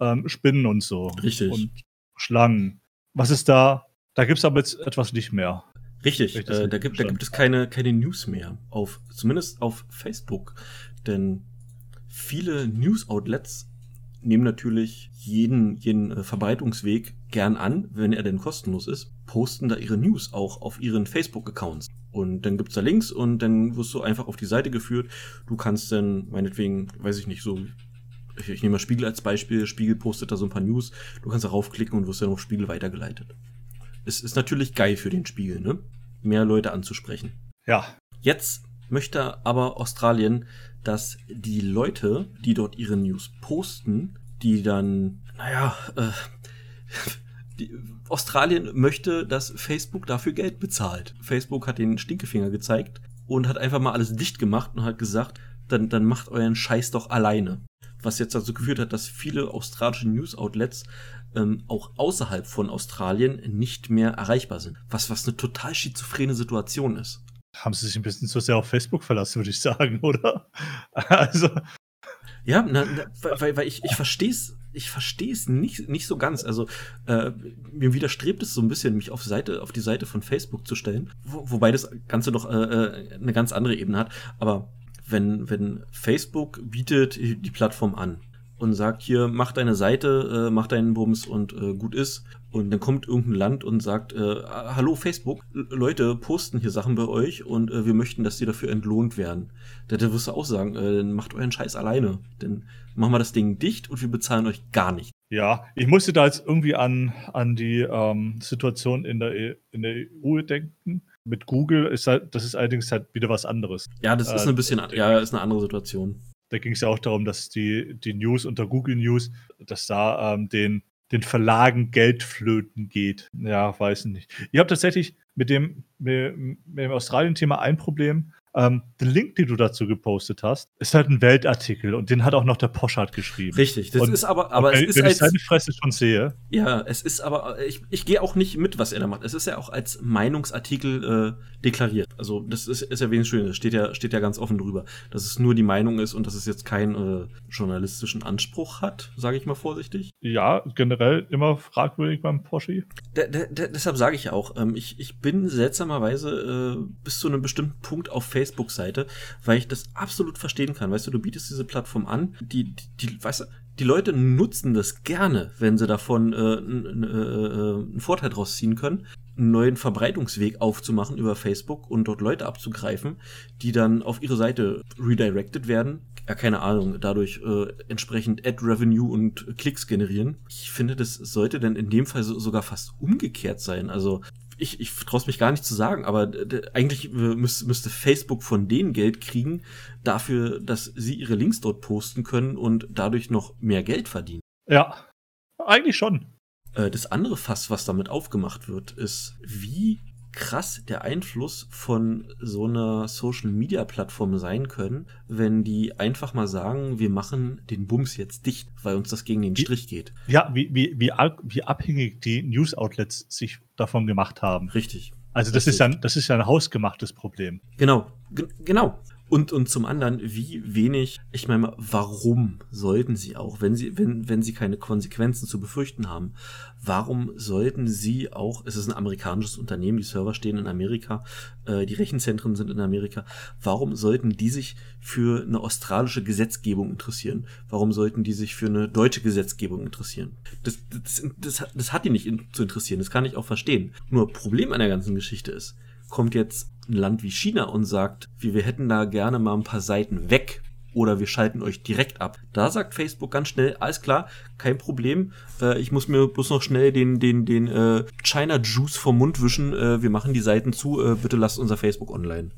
Ähm, Spinnen und so.
Richtig.
Und Schlangen. Was ist da? Da gibt es aber jetzt etwas nicht mehr.
Richtig, äh, da, gibt, da gibt es keine, keine News mehr. Auf, zumindest auf Facebook. Denn viele News-Outlets nehmen natürlich jeden, jeden äh, Verbreitungsweg gern an, wenn er denn kostenlos ist, posten da ihre News auch auf ihren Facebook-Accounts. Und dann gibt's da Links und dann wirst du einfach auf die Seite geführt. Du kannst dann, meinetwegen, weiß ich nicht, so, ich, ich nehme mal Spiegel als Beispiel, Spiegel postet da so ein paar News, du kannst darauf klicken und wirst dann auf Spiegel weitergeleitet. Es ist natürlich geil für den Spiegel, ne? Mehr Leute anzusprechen.
Ja,
Jetzt möchte aber Australien, dass die Leute, die dort ihre News posten, die dann, naja, äh, <laughs> die, Australien möchte, dass Facebook dafür Geld bezahlt. Facebook hat den Stinkefinger gezeigt und hat einfach mal alles dicht gemacht und hat gesagt, dann, dann macht euren Scheiß doch alleine. Was jetzt dazu geführt hat, dass viele australische News-Outlets ähm, auch außerhalb von Australien nicht mehr erreichbar sind. Was, was eine total schizophrene Situation ist.
haben sie sich ein bisschen zu sehr auf Facebook verlassen, würde ich sagen, <laughs> oder? Also,
Ja, na, na, weil, weil ich, ich verstehe es ich versteh's nicht, nicht so ganz. Also äh, mir widerstrebt es so ein bisschen, mich auf, Seite, auf die Seite von Facebook zu stellen, wo, wobei das Ganze doch äh, äh, eine ganz andere Ebene hat. Aber wenn, wenn Facebook bietet die Plattform an und sagt, hier, mach deine Seite, äh, mach deinen Bums und äh, gut ist. Und dann kommt irgendein Land und sagt, äh, hallo Facebook, Leute posten hier Sachen bei euch und äh, wir möchten, dass die dafür entlohnt werden. Da, da wirst du auch sagen, äh, dann macht euren Scheiß alleine. Dann machen wir das Ding dicht und wir bezahlen euch gar nicht.
ja, ich musste da jetzt irgendwie an, an die ähm, Situation in der, E- in der EU denken. Mit Google ist halt, das ist allerdings halt wieder was anderes.
Ja, das ist
Äh,
ein bisschen, ja, ist eine andere Situation.
Da da ging es ja auch darum, dass die, die News unter Google News, dass da ähm, den, den Verlagen Geld flöten geht. Ja, weiß nicht. Ich habe tatsächlich mit dem, mit, mit dem Australien-Thema ein Problem. Ähm, der Link, den du dazu gepostet hast, ist halt ein Weltartikel und den hat auch noch der Poschardt geschrieben.
Richtig, das und, ist aber, aber
es
wenn, ist
wenn ich seine Fresse schon sehe.
Ja, es ist aber, ich, ich gehe auch nicht mit, was er da macht. Es ist ja auch als Meinungsartikel äh, deklariert. Also das ist, ist ja wenig schön, das steht ja, steht ja ganz offen drüber, dass es nur die Meinung ist und dass es jetzt keinen äh, journalistischen Anspruch hat, sage ich mal vorsichtig.
Ja, generell immer fragwürdig beim Porsche.
deshalb sage ich auch, ähm, ich, ich bin seltsamerweise äh, bis zu einem bestimmten Punkt auf Facebook Facebook-Seite, weil ich das absolut verstehen kann. Weißt du, du bietest diese Plattform an, die, die, die weißt du, die Leute nutzen das gerne, wenn sie davon äh, einen äh, äh, Vorteil draus ziehen können, einen neuen Verbreitungsweg aufzumachen über Facebook und dort Leute abzugreifen, die dann auf ihre Seite redirected werden. Ja, keine Ahnung, dadurch äh, entsprechend Ad-Revenue und Klicks generieren. Ich finde, das sollte dann in dem Fall so, sogar fast umgekehrt sein. Also ich, ich traue mich gar nicht zu sagen, aber eigentlich müsste, müsste Facebook von denen Geld kriegen dafür, dass sie ihre Links dort posten können und dadurch noch mehr Geld verdienen.
Ja, eigentlich schon.
Äh, das andere Fass, was damit aufgemacht wird, ist, wie krass der Einfluss von so einer Social Media Plattform sein können, wenn die einfach mal sagen, wir machen den Bums jetzt dicht, weil uns das gegen den Strich geht.
Ja, wie, wie, wie, wie abhängig die News Outlets sich davon gemacht haben.
Richtig.
Also das Richtig. ist ja, das ist ja ein hausgemachtes Problem.
Genau, G genau. Und, und zum anderen, wie wenig, ich meine, warum sollten sie auch, wenn sie, wenn, wenn sie keine Konsequenzen zu befürchten haben, warum sollten sie auch, es ist ein amerikanisches Unternehmen, die Server stehen in Amerika, äh, die Rechenzentren sind in Amerika, warum sollten die sich für eine australische Gesetzgebung interessieren? Warum sollten die sich für eine deutsche Gesetzgebung interessieren? Das, das, das, das hat die nicht in, zu interessieren, das kann ich auch verstehen. Nur Problem an der ganzen Geschichte ist, kommt jetzt ein Land wie China und sagt, wir, wir hätten da gerne mal ein paar Seiten weg oder wir schalten euch direkt ab. Da sagt Facebook ganz schnell, alles klar, kein Problem. Äh, ich muss mir bloß noch schnell den, den, den äh, China Juice vom Mund wischen. Äh, wir machen die Seiten zu. Äh, bitte lasst unser Facebook online.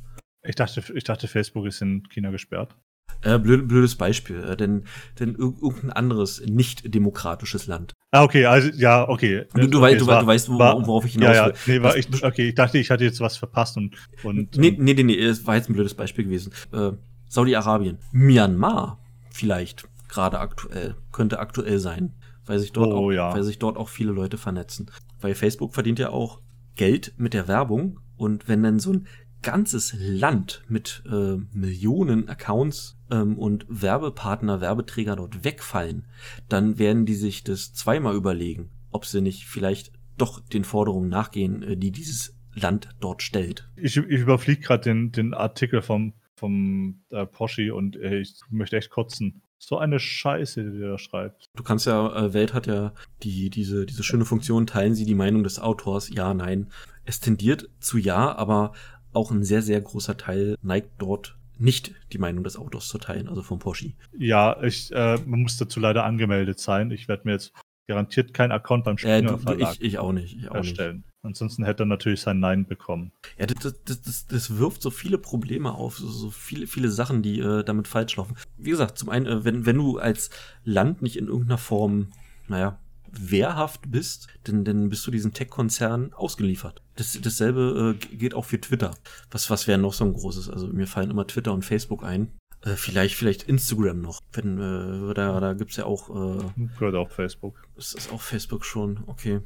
Ich dachte, ich dachte, Facebook ist in China gesperrt.
Äh, blöd, blödes Beispiel, äh, denn, denn irgendein anderes nicht demokratisches Land.
Ah, okay, also ja, okay.
Du, du, okay, weißt, du, war, du weißt, wo, war, worauf ich hinaus
ja, ja, Nee, war ich, okay, ich dachte, ich hatte jetzt was verpasst und. und
nee, nee, nee, nee, es war jetzt ein blödes Beispiel gewesen. Äh, Saudi-Arabien. Myanmar, vielleicht, gerade aktuell, könnte aktuell sein, weil sich, dort oh, auch, ja. weil sich dort auch viele Leute vernetzen. Weil Facebook verdient ja auch Geld mit der Werbung und wenn dann so ein ganzes Land mit äh, Millionen Accounts ähm, und Werbepartner, Werbeträger dort wegfallen, dann werden die sich das zweimal überlegen, ob sie nicht vielleicht doch den Forderungen nachgehen, äh, die dieses Land dort stellt.
Ich, ich überfliege gerade den, den Artikel vom, vom äh, Porsche und äh, ich möchte echt kotzen. So eine Scheiße, die der schreibt.
Du kannst ja, äh, Welt hat ja die, diese, diese schöne Funktion, teilen Sie die Meinung des Autors? Ja, nein. Es tendiert zu ja, aber auch ein sehr, sehr großer Teil neigt dort nicht die Meinung des Autos zu teilen, also vom Porsche.
Ja, ich, äh, man muss dazu leider angemeldet sein. Ich werde mir jetzt garantiert keinen Account beim
Springer äh, Verlag ich, ich auch nicht. Ich auch erstellen. Nicht.
Ansonsten hätte er natürlich sein Nein bekommen.
Ja, das, das, das, das wirft so viele Probleme auf, so, so viele, viele Sachen, die äh, damit falsch laufen. Wie gesagt, zum einen, äh, wenn, wenn du als Land nicht in irgendeiner Form, naja, wehrhaft bist, denn dann bist du diesen Tech-Konzernen ausgeliefert. Das, dasselbe äh, geht auch für Twitter. Was, was wäre noch so ein großes? Also mir fallen immer Twitter und Facebook ein. Äh, vielleicht, vielleicht Instagram noch. Wenn, äh, da, da gibt's ja auch. Äh,
Gehört auch Facebook.
Ist das auch Facebook schon? Okay.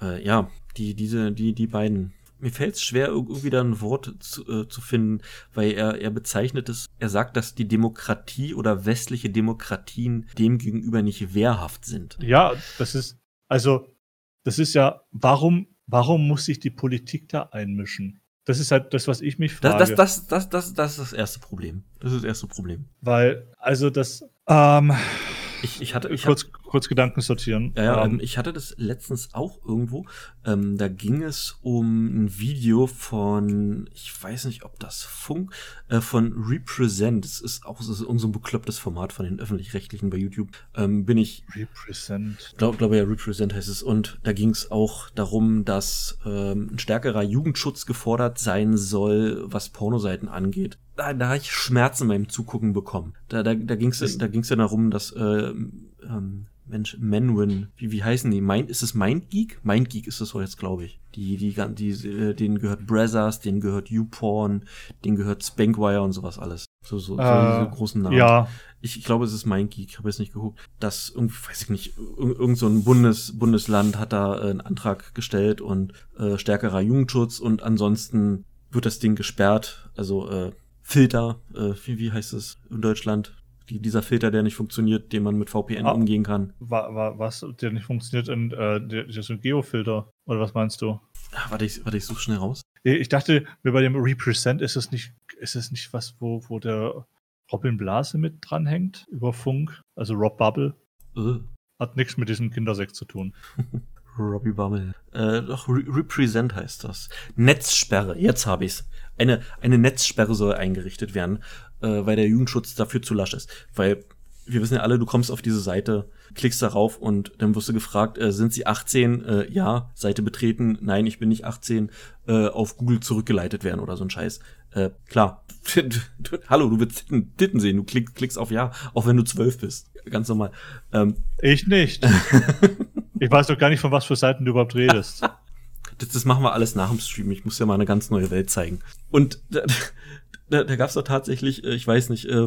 Äh, ja, die, diese, die, die beiden mir fällt es schwer, irgendwie da ein Wort zu, äh, zu finden, weil er, er bezeichnet es, er sagt, dass die Demokratie oder westliche Demokratien demgegenüber nicht wehrhaft sind.
Ja, das ist, also, das ist ja, warum, warum muss sich die Politik da einmischen? Das ist halt das, was ich mich frage.
Das, das, das, das, das ist das erste Problem. Das ist das erste Problem.
Weil, also das, ähm,
ich, ich hatte, ich
kurz, kurz Gedanken sortieren.
Ja, ja ähm, ich hatte das letztens auch irgendwo. Ähm, da ging es um ein Video von, ich weiß nicht, ob das Funk, äh, von Represent. Das ist auch so ein beklopptes Format von den öffentlich-rechtlichen bei YouTube. Ähm, bin ich.
Represent.
Glaube glaub ja, Represent heißt es. Und da ging es auch darum, dass ähm, ein stärkerer Jugendschutz gefordert sein soll, was Pornoseiten angeht. Da, da habe ich Schmerzen beim Zugucken bekommen. Da, da, da ging es da ging's ja darum, dass äh, ähm, Mensch, Menwin, wie, wie heißen die? Mind, ist es MindGeek? MindGeek ist das so jetzt, glaube ich. Die, die, die, äh, denen gehört Brazzers, denen gehört YouPorn, denen gehört Spankwire und sowas alles. So, so, äh, so großen Namen.
Ja.
Ich, ich glaube, es ist MindGeek, ich habe jetzt nicht geguckt. Das irgendwie, weiß ich nicht, irgend so ein Bundes, Bundesland hat da äh, einen Antrag gestellt und äh, stärkerer Jugendschutz und ansonsten wird das Ding gesperrt. Also äh, Filter, äh, wie, wie heißt es in Deutschland? Die, dieser Filter, der nicht funktioniert, den man mit VPN ah, umgehen kann.
War, war, was, der nicht funktioniert, in, äh, der, der ist ein Geofilter, oder was meinst du?
Ach, warte, ich, warte, ich suche schnell raus.
Ich dachte, bei dem Represent ist es nicht, ist es nicht was, wo, wo der Robin Blase mit dranhängt über Funk, also Rob Bubble. Äh. Hat nichts mit diesem Kindersex zu tun. <laughs>
Robbie Bubble. Äh, doch, Re Represent heißt das. Netzsperre, jetzt habe ich's. Eine, eine Netzsperre soll eingerichtet werden, äh, weil der Jugendschutz dafür zu lasch ist. Weil wir wissen ja alle, du kommst auf diese Seite, klickst darauf und dann wirst du gefragt, äh, sind sie 18? Äh, ja, Seite betreten, nein, ich bin nicht 18, äh, auf Google zurückgeleitet werden oder so ein Scheiß. Äh, klar, <laughs> hallo, du willst Titten, Titten sehen, du klick, klickst auf Ja, auch wenn du zwölf bist. Ganz normal.
Ähm, ich nicht. <laughs> ich weiß doch gar nicht, von was für Seiten du überhaupt redest. <laughs>
das, das machen wir alles nach dem Stream. Ich muss ja mal eine ganz neue Welt zeigen. Und da, da gab es doch tatsächlich, äh, ich weiß nicht, äh,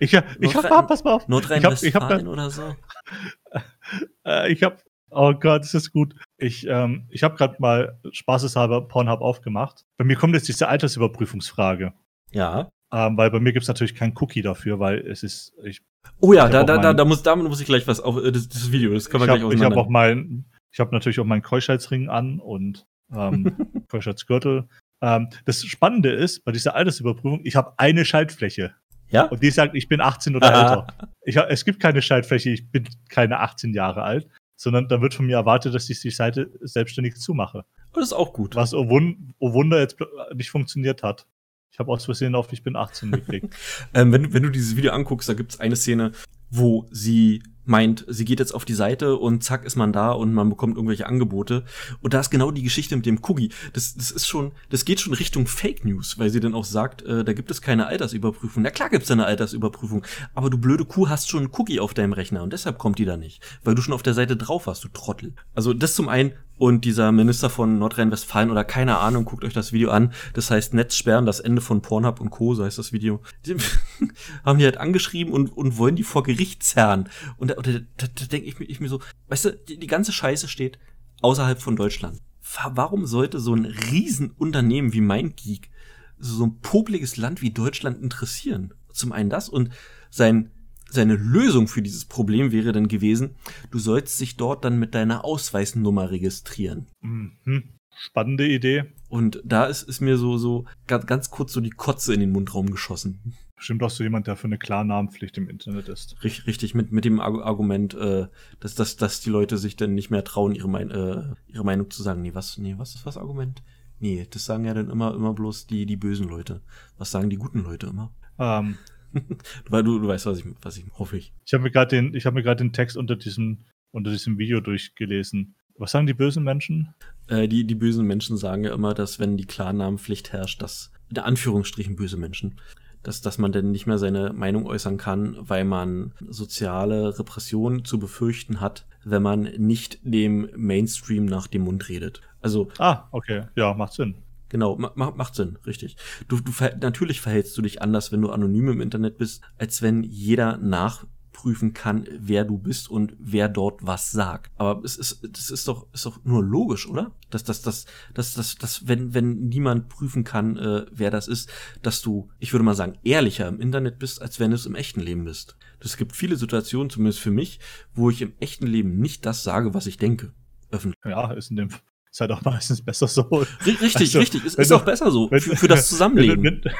ich, ich hab, pass mal auf.
Nordrhein-Westfalen oder so. <laughs>
Äh, ich hab, oh Gott, das ist gut. Ich, ähm, ich habe gerade mal spaßeshalber Pornhub aufgemacht. Bei mir kommt jetzt diese Altersüberprüfungsfrage.
Ja.
Ähm, weil bei mir gibt's natürlich keinen Cookie dafür, weil es ist, ich.
Oh ja, da, da, da, da muss, damit muss ich gleich was auf, das, das Video, das können wir
gleich hab, Ich habe auch mein, ich habe natürlich auch meinen Keuschheitsring an und ähm, <laughs> Keuschheitsgürtel. Ähm, das Spannende ist, bei dieser Altersüberprüfung, ich habe eine Schaltfläche.
Ja?
Und die sagt, ich bin 18 oder Aha. älter. Ich, es gibt keine Schaltfläche, ich bin keine 18 Jahre alt, sondern da wird von mir erwartet, dass ich die Seite selbstständig zumache.
Das ist auch gut.
Was, oh, Wund oh Wunder, jetzt nicht funktioniert hat. Ich habe aus Versehen auf Ich bin 18 <laughs> geklickt.
ähm, wenn, wenn du dieses Video anguckst, da gibt es eine Szene, wo sie meint, sie geht jetzt auf die Seite und zack ist man da und man bekommt irgendwelche Angebote. Und da ist genau die Geschichte mit dem Cookie. Das, das ist schon, das geht schon Richtung Fake News, weil sie dann auch sagt, äh, da gibt es keine Altersüberprüfung. Na klar gibt's eine Altersüberprüfung, aber du blöde Kuh hast schon einen Cookie auf deinem Rechner und deshalb kommt die da nicht, weil du schon auf der Seite drauf warst, du Trottel. Also das zum einen und dieser Minister von Nordrhein-Westfalen oder keine Ahnung, guckt euch das Video an. Das heißt Netzsperren, das Ende von Pornhub und Co., so heißt das Video. Die <laughs> haben die halt angeschrieben und, und wollen die vor Gericht zerren. Und da, da, da, denke ich, ich mir so, weißt du, die, die ganze Scheiße steht außerhalb von Deutschland. Warum sollte so ein Riesenunternehmen wie MindGeek so ein popliges Land wie Deutschland interessieren? Zum einen das und sein seine Lösung für dieses Problem wäre dann gewesen, du sollst dich dort dann mit deiner Ausweisnummer registrieren.
Mhm. Spannende Idee.
Und da ist, ist mir so, so ganz, ganz kurz so die Kotze in den Mundraum geschossen.
Bestimmt auch so jemand, der für eine Klarnamenpflicht im Internet ist.
Richtig, richtig mit, mit dem Argument, äh, dass, dass, dass die Leute sich dann nicht mehr trauen, ihre, mein, äh, ihre Meinung zu sagen. Nee, was, nee, was ist das Argument? Nee, das sagen ja dann immer, immer bloß die, die bösen Leute. Was sagen die guten Leute immer?
Ähm, <laughs>
Weil du, du weißt, was ich, was ich hoffe ich.
Ich habe mir gerade den, ich habe mir gerade den Text unter diesem, unter diesem Video durchgelesen. Was sagen die bösen Menschen?
Äh, die, die bösen Menschen sagen ja immer, dass wenn die Klarnamenpflicht herrscht, dass, in Anführungsstrichen böse Menschen, dass, dass man denn nicht mehr seine Meinung äußern kann, weil man soziale Repression zu befürchten hat, wenn man nicht dem Mainstream nach dem Mund redet. Also.
Ah, okay. Ja, macht Sinn.
Genau, ma macht Sinn, richtig. Du, du natürlich verhältst du dich anders, wenn du anonym im Internet bist, als wenn jeder nachprüfen kann, wer du bist und wer dort was sagt. Aber es ist, das ist doch, ist doch nur logisch, oder? Dass, dass, dass, dass, dass, dass wenn, wenn niemand prüfen kann, äh, wer das ist, dass du, ich würde mal sagen, ehrlicher im Internet bist, als wenn du es im echten Leben bist. Es gibt viele Situationen, zumindest für mich, wo ich im echten Leben nicht das sage, was ich denke.
Öffentlich. Ja, ist in dem ist halt auch meistens besser so.
Richtig, also, richtig. Es ist du, auch besser so für, für, das Zusammenleben.
Wenn wenn,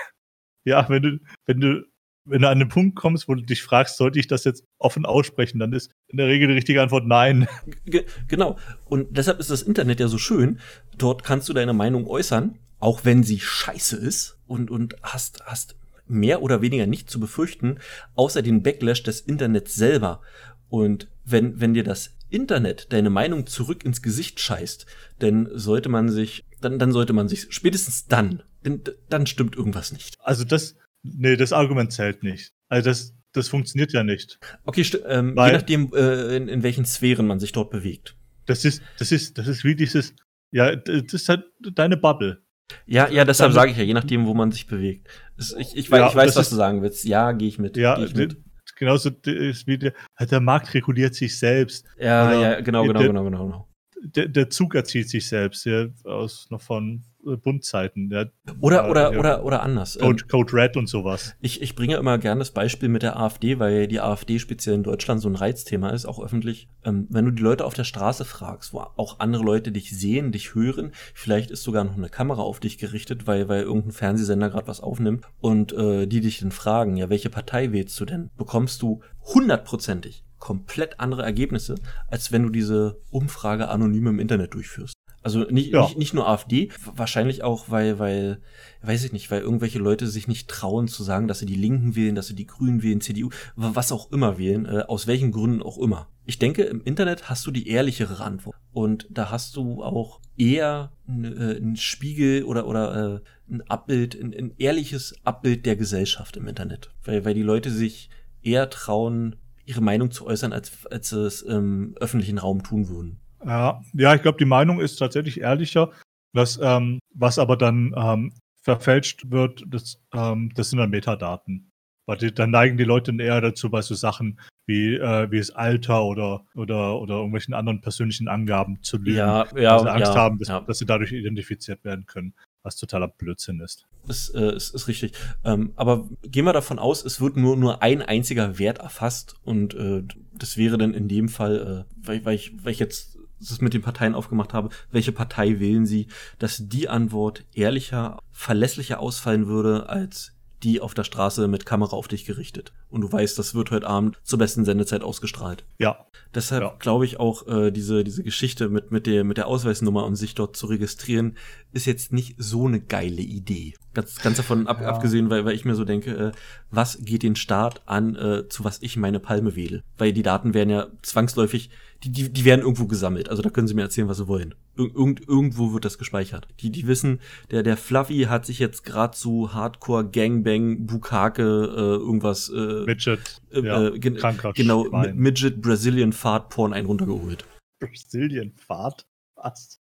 ja, wenn du, wenn du wenn du an den Punkt kommst, wo du dich fragst, sollte ich das jetzt offen aussprechen, dann ist in der Regel die richtige Antwort nein.
G genau. Und deshalb ist das Internet ja so schön. Dort kannst du deine Meinung äußern, auch wenn sie scheiße ist und, und hast, hast mehr oder weniger nicht zu befürchten, außer den Backlash des Internets selber. Und wenn, wenn dir das Internet deine Meinung zurück ins Gesicht scheißt, dann sollte man sich, dann, dann sollte man sich, spätestens dann, denn, dann stimmt irgendwas nicht.
Also das, nee, das Argument zählt nicht. Also das, das funktioniert ja nicht.
Okay, ähm, je nachdem, äh, in, in welchen Sphären man sich dort bewegt.
Das ist, das ist, das ist wie dieses, ja, das ist halt deine Bubble.
Ja, ja, deshalb sage ich ja, je nachdem, wo man sich bewegt. Ich, ich, weiß, ja, ich weiß was ist, du sagen willst. Ja, gehe ich mit.
Ja,
ich
mit. Genauso ist wie der, der Markt reguliert sich selbst.
Ja, Oder ja, genau, genau, der, genau, genau, genau.
Der, der Zug erzieht sich selbst, ja, aus noch von Bundzeiten. Ja,
oder, oder, ja, oder, oder anders.
Code, ähm, Code Red und sowas.
Ich, ich bringe immer gerne das Beispiel mit der AfD, weil die AfD speziell in Deutschland so ein Reizthema ist, auch öffentlich. Ähm, wenn du die Leute auf der Straße fragst, wo auch andere Leute dich sehen, dich hören, vielleicht ist sogar noch eine Kamera auf dich gerichtet, weil, weil irgendein Fernsehsender gerade was aufnimmt und äh, die dich dann fragen, ja, welche Partei wählst du denn? Bekommst du hundertprozentig komplett andere Ergebnisse, als wenn du diese Umfrage anonym im Internet durchführst. Also nicht, ja. nicht, nicht nur AfD, wahrscheinlich auch, weil, weil, weiß ich nicht, weil irgendwelche Leute sich nicht trauen zu sagen, dass sie die Linken wählen, dass sie die Grünen wählen, CDU, was auch immer wählen, äh, aus welchen Gründen auch immer. Ich denke, im Internet hast du die ehrlichere Antwort. Und da hast du auch eher einen äh, Spiegel oder, oder äh, ein Abbild, ein, ein ehrliches Abbild der Gesellschaft im Internet. Weil, weil die Leute sich eher trauen, ihre Meinung zu äußern, als, als sie es im öffentlichen Raum tun würden.
Ja, ja ich glaube, die Meinung ist tatsächlich ehrlicher. Was, ähm, was aber dann ähm, verfälscht wird, das, ähm, das sind dann Metadaten. Weil die, dann neigen die Leute eher dazu, bei so Sachen wie, äh, wie das Alter oder, oder, oder irgendwelchen anderen persönlichen Angaben zu lügen.
Ja, ja,
weil sie Angst
ja,
haben, dass,
ja.
dass sie dadurch identifiziert werden können was totaler Blödsinn ist.
Das äh, ist, ist richtig. Ähm, aber gehen wir davon aus, es wird nur, nur ein einziger Wert erfasst und äh, das wäre dann in dem Fall, äh, weil, weil, ich, weil ich jetzt das mit den Parteien aufgemacht habe, welche Partei wählen sie, dass die Antwort ehrlicher, verlässlicher ausfallen würde als die auf der Straße mit Kamera auf dich gerichtet. Und du weißt, das wird heute Abend zur besten Sendezeit ausgestrahlt.
Ja.
Deshalb ja. glaube ich auch, äh, diese, diese Geschichte mit, mit, der, mit der Ausweisnummer, um sich dort zu registrieren, ist jetzt nicht so eine geile Idee. Ganz, ganz davon ab, ja. abgesehen, weil, weil ich mir so denke, äh, was geht den Staat an, äh, zu was ich meine Palme wähle? Weil die Daten werden ja zwangsläufig die, die, die werden irgendwo gesammelt. Also da können sie mir erzählen, was sie wollen. Irgend, irgendwo wird das gespeichert. Die, die wissen, der, der Fluffy hat sich jetzt gerade zu Hardcore Gangbang, Bukake, äh, irgendwas. Äh,
Midget.
Äh, ja, äh, gen genau, Schwein. Midget Brazilian Fart Porn einen runtergeholt.
Brazilian Fart? Was?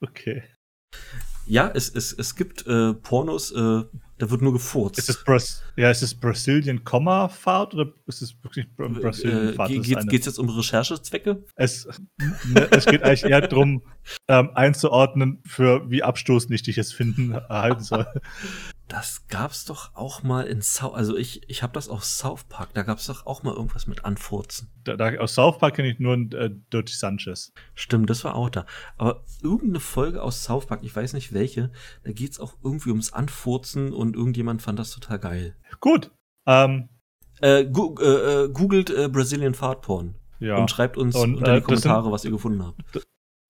Okay.
Ja, es, es, es gibt äh, Pornos, äh, da wird nur gefurzt.
Ist es Bras ja, ist es Brazilian Komma Fahrt oder ist es wirklich Brazilian
äh, Fahrt? Äh, geht es jetzt um Recherchezwecke?
Es, ne, es geht eigentlich eher darum, ähm, einzuordnen, für wie abstoßend ich dich jetzt finden erhalten soll.
Das gab's doch auch mal in South, also ich, ich habe das aus South Park, da gab's doch auch mal irgendwas mit Anfurzen.
Da, da, aus South Park kenne ich nur äh, Dirty Sanchez.
Stimmt, das war auch da. Aber irgendeine Folge aus South Park, ich weiß nicht welche, da geht's auch irgendwie ums Anfurzen und irgendjemand fand das total geil.
Gut. Ähm,
äh, gu äh, äh googelt äh, Brazilian Fart Porn. Ja. Und schreibt uns und, unter die äh, Kommentare, sind, was ihr gefunden habt.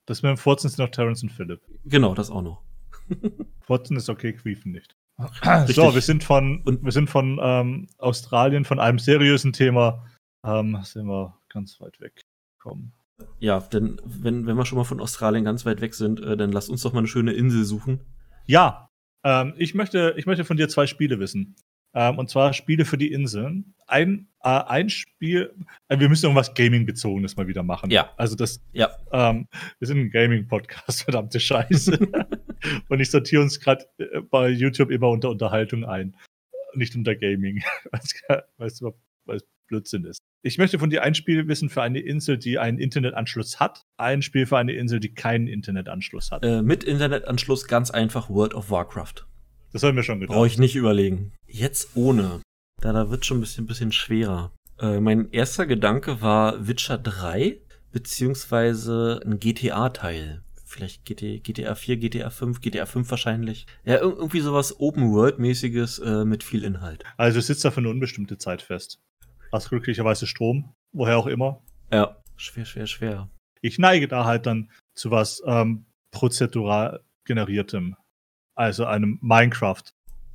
Das mit dem Furzen sind noch Terrence und Philip.
Genau, das auch noch. <laughs>
Furzen ist okay, Quiefen nicht. Richtig. So, wir sind von, und wir sind von ähm, Australien, von einem seriösen Thema, ähm, sind wir ganz weit weg gekommen.
Ja, denn wenn, wenn wir schon mal von Australien ganz weit weg sind, äh, dann lass uns doch mal eine schöne Insel suchen.
Ja, ähm, ich, möchte, ich möchte von dir zwei Spiele wissen. Ähm, und zwar Spiele für die Inseln. Ein, äh, ein Spiel, äh, wir müssen irgendwas Gaming-bezogenes mal wieder machen.
Ja.
Also das,
ja.
Ähm, wir sind ein Gaming-Podcast, <laughs> verdammte Scheiße. <laughs> <laughs> und ich sortiere uns gerade äh, bei YouTube immer unter Unterhaltung ein. Nicht unter Gaming. <laughs> weißt du, was Blödsinn ist. Ich möchte von dir ein Spiel wissen für eine Insel, die einen Internetanschluss hat. Ein Spiel für eine Insel, die keinen Internetanschluss hat.
Äh, mit Internetanschluss ganz einfach World of Warcraft.
Das haben wir schon gedacht.
Brauche ich nicht überlegen. Jetzt ohne. Da, da wird schon ein bisschen, bisschen schwerer. Äh, mein erster Gedanke war Witcher 3, beziehungsweise ein GTA-Teil vielleicht GT, GTA 4, GTA 5, GTA 5 wahrscheinlich. Ja, irgendwie sowas Open-World-mäßiges äh, mit viel Inhalt.
Also sitzt da für eine unbestimmte Zeit fest. Hast glücklicherweise Strom, woher auch immer.
Ja, schwer, schwer, schwer.
Ich neige da halt dann zu was ähm, prozedural generiertem. Also einem Minecraft.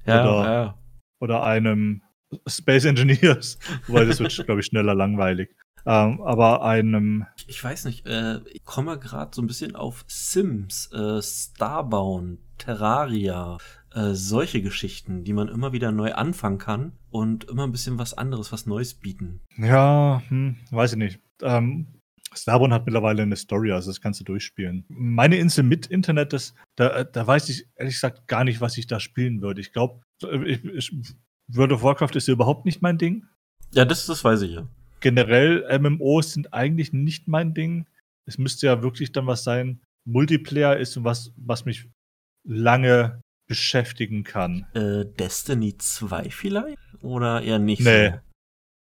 Ja,
oder,
ja.
oder einem Space Engineers. <laughs> Wobei das wird, glaube ich, schneller langweilig. Ähm, aber einem.
Ich weiß nicht, äh, ich komme gerade so ein bisschen auf Sims, äh, Starbound, Terraria, äh, solche Geschichten, die man immer wieder neu anfangen kann und immer ein bisschen was anderes, was Neues bieten.
Ja, hm, weiß ich nicht. Ähm, Starbound hat mittlerweile eine Story, also das kannst du durchspielen. Meine Insel mit Internet, das, da, da weiß ich ehrlich gesagt gar nicht, was ich da spielen würde. Ich glaube, World of Warcraft ist ja überhaupt nicht mein Ding.
Ja, das, das weiß ich ja.
Generell, MMOs sind eigentlich nicht mein Ding. Es müsste ja wirklich dann was sein. Multiplayer ist was, was mich lange beschäftigen kann.
Äh, Destiny 2 vielleicht? Oder eher nicht
nee. so?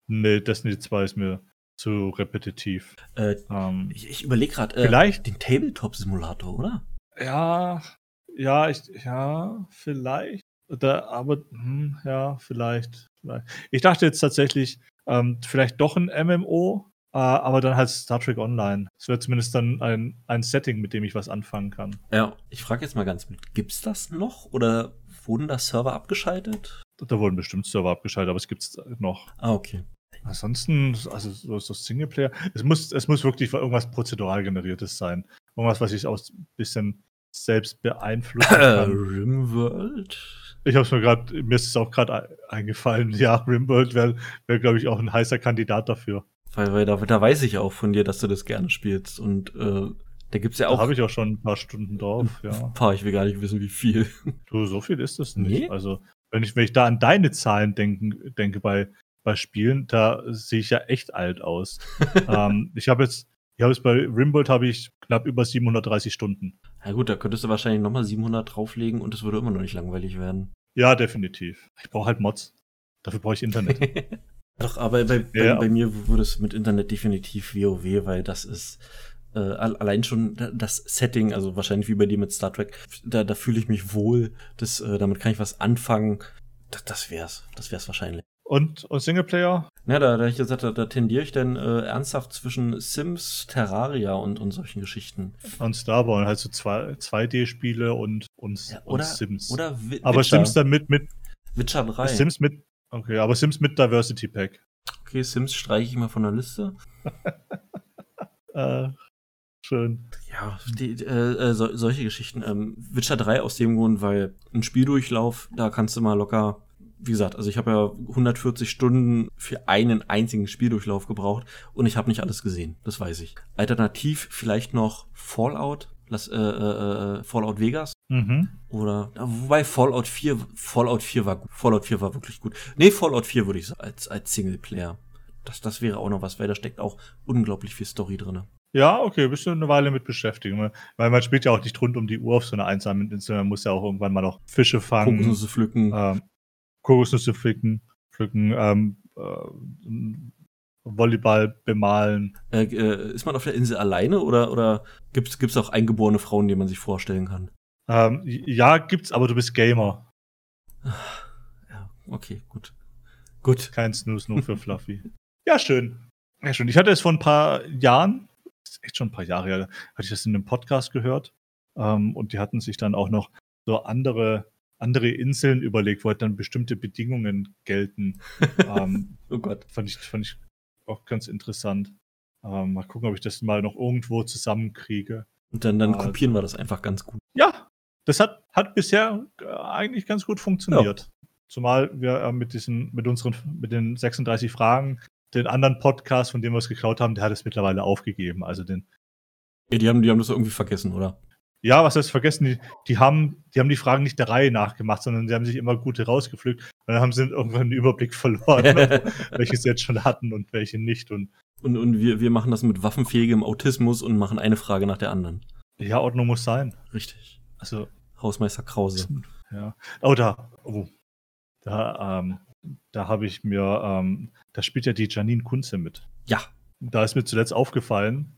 Nee, Destiny 2 ist mir zu repetitiv.
Äh, ähm, ich, ich überlege gerade, äh,
vielleicht
den Tabletop-Simulator, oder?
Ja, ja, ich, ja, vielleicht. Da, aber, hm, ja, vielleicht, vielleicht. Ich dachte jetzt tatsächlich, ähm, vielleicht doch ein MMO, äh, aber dann halt Star Trek Online. Es wäre zumindest dann ein, ein Setting, mit dem ich was anfangen kann.
Ja, ich frage jetzt mal ganz mit, gibt's das noch oder wurden da Server abgeschaltet?
Da wurden bestimmt Server abgeschaltet, aber es gibt's noch.
Ah, okay.
Ansonsten, also so, so Singleplayer, es muss, es muss wirklich irgendwas prozedural generiertes sein. Irgendwas, was ich auch ein bisschen selbst beeinflussen kann. <clears throat>
Rimworld?
Ich habe es mir gerade, mir ist es auch gerade eingefallen. <laughs> Ja, Rimworld wäre, wär, glaube ich, auch ein heißer Kandidat dafür.
Weil, weil da, da weiß ich auch von dir, dass du das gerne spielst. Und äh, da gibt's ja auch. Da
habe ich auch schon ein paar Stunden drauf, ja.
Ein paar, ich will gar nicht wissen, wie viel. <laughs>
Du, so viel ist das nicht. Nee? Also, wenn ich, wenn ich da an deine Zahlen denken, denke bei, bei Spielen, da sehe ich ja echt alt aus. <laughs> ähm, ich habe jetzt, ich habe jetzt bei Rimworld habe ich knapp über 730 Stunden.
Ja gut, da könntest du wahrscheinlich nochmal 700 drauflegen und es würde immer noch nicht langweilig werden.
Ja, definitiv. Ich brauche halt Mods. Dafür brauche ich Internet. <laughs>
Doch, aber bei, bei, ja. bei, mir würde es mit Internet definitiv WoW, weil das ist äh, allein schon das Setting, also wahrscheinlich wie bei dir mit Star Trek, da, da fühle ich mich wohl. Das, äh, damit kann ich was anfangen. Das, das wär's. Das wär's wahrscheinlich.
Und, und Singleplayer?
Ja, da, da ich gesagt, da, da tendiere ich dann äh, ernsthaft zwischen Sims, Terraria und, und solchen Geschichten.
Und Starbound, halt so 2D-Spiele und, und,
ja, oder,
und Sims.
Oder
Witcher. Aber Sims dann mit, mit.
Witcher 3.
Sims mit. Okay, aber Sims mit Diversity Pack.
Okay, Sims streiche ich mal von der Liste. <laughs>
äh, schön.
Ja, die, äh, äh so, solche Geschichten. Ähm, Witcher 3 aus dem Grund, weil ein Spieldurchlauf, da kannst du mal locker wie gesagt, also ich habe ja 140 Stunden für einen einzigen Spieldurchlauf gebraucht und ich habe nicht alles gesehen, das weiß ich. Alternativ vielleicht noch Fallout, das, äh, äh, äh, Fallout Vegas.
Mhm.
Oder, wobei Fallout 4, Fallout 4 war gut. Fallout 4 war wirklich gut. Nee, Fallout 4 würde ich sagen, als, als Singleplayer. Das, das wäre auch noch was, weil da steckt auch unglaublich viel Story drin.
Ja, okay, bist du eine Weile mit beschäftigt. Ne? Weil man spielt ja auch nicht rund um die Uhr auf so einer einsamen Insel. Man muss ja auch irgendwann mal noch Fische fangen.
Kokosnüsse pflücken.
Ähm, Kokosnüsse pflücken, pflücken ähm, äh, Volleyball bemalen.
Äh, äh, ist man auf der Insel alleine oder, oder gibt es auch eingeborene Frauen, die man sich vorstellen kann?
Ähm, ja, gibt's, aber du bist Gamer.
Ja, okay, gut. Gut.
Kein Snooze nur für Fluffy. <laughs> ja, schön. Ja, schön. Ich hatte es vor ein paar Jahren, ist echt schon ein paar Jahre her, hatte ich das in einem Podcast gehört. Ähm, und die hatten sich dann auch noch so andere andere Inseln überlegt, wo halt dann bestimmte Bedingungen gelten. <laughs>
ähm, oh Gott.
Fand ich, fand ich auch ganz interessant. Ähm, mal gucken, ob ich das mal noch irgendwo zusammenkriege.
Und dann, dann äh, kopieren wir das einfach ganz gut.
Ja, das hat, hat bisher äh, eigentlich ganz gut funktioniert. Ja. Zumal wir äh, mit diesen, mit unseren, mit den 36 Fragen, den anderen Podcast, von dem wir es geklaut haben, der hat es mittlerweile aufgegeben. Also den.
Ja, die haben, die haben das irgendwie vergessen, oder?
Ja, was heißt vergessen? Die, die, haben, die haben die Fragen nicht der Reihe nachgemacht, sondern sie haben sich immer gute rausgepflückt. Und dann haben sie irgendwann einen Überblick verloren, <laughs> welche sie jetzt schon hatten und welche nicht. Und,
und, und wir, wir machen das mit waffenfähigem Autismus und machen eine Frage nach der anderen.
Ja, Ordnung muss sein.
Richtig. Also. Hausmeister Krause.
Ja. Oh, da. Oh. Da, ähm, da habe ich mir, ähm, da spielt ja die Janine Kunze mit.
Ja.
Da ist mir zuletzt aufgefallen,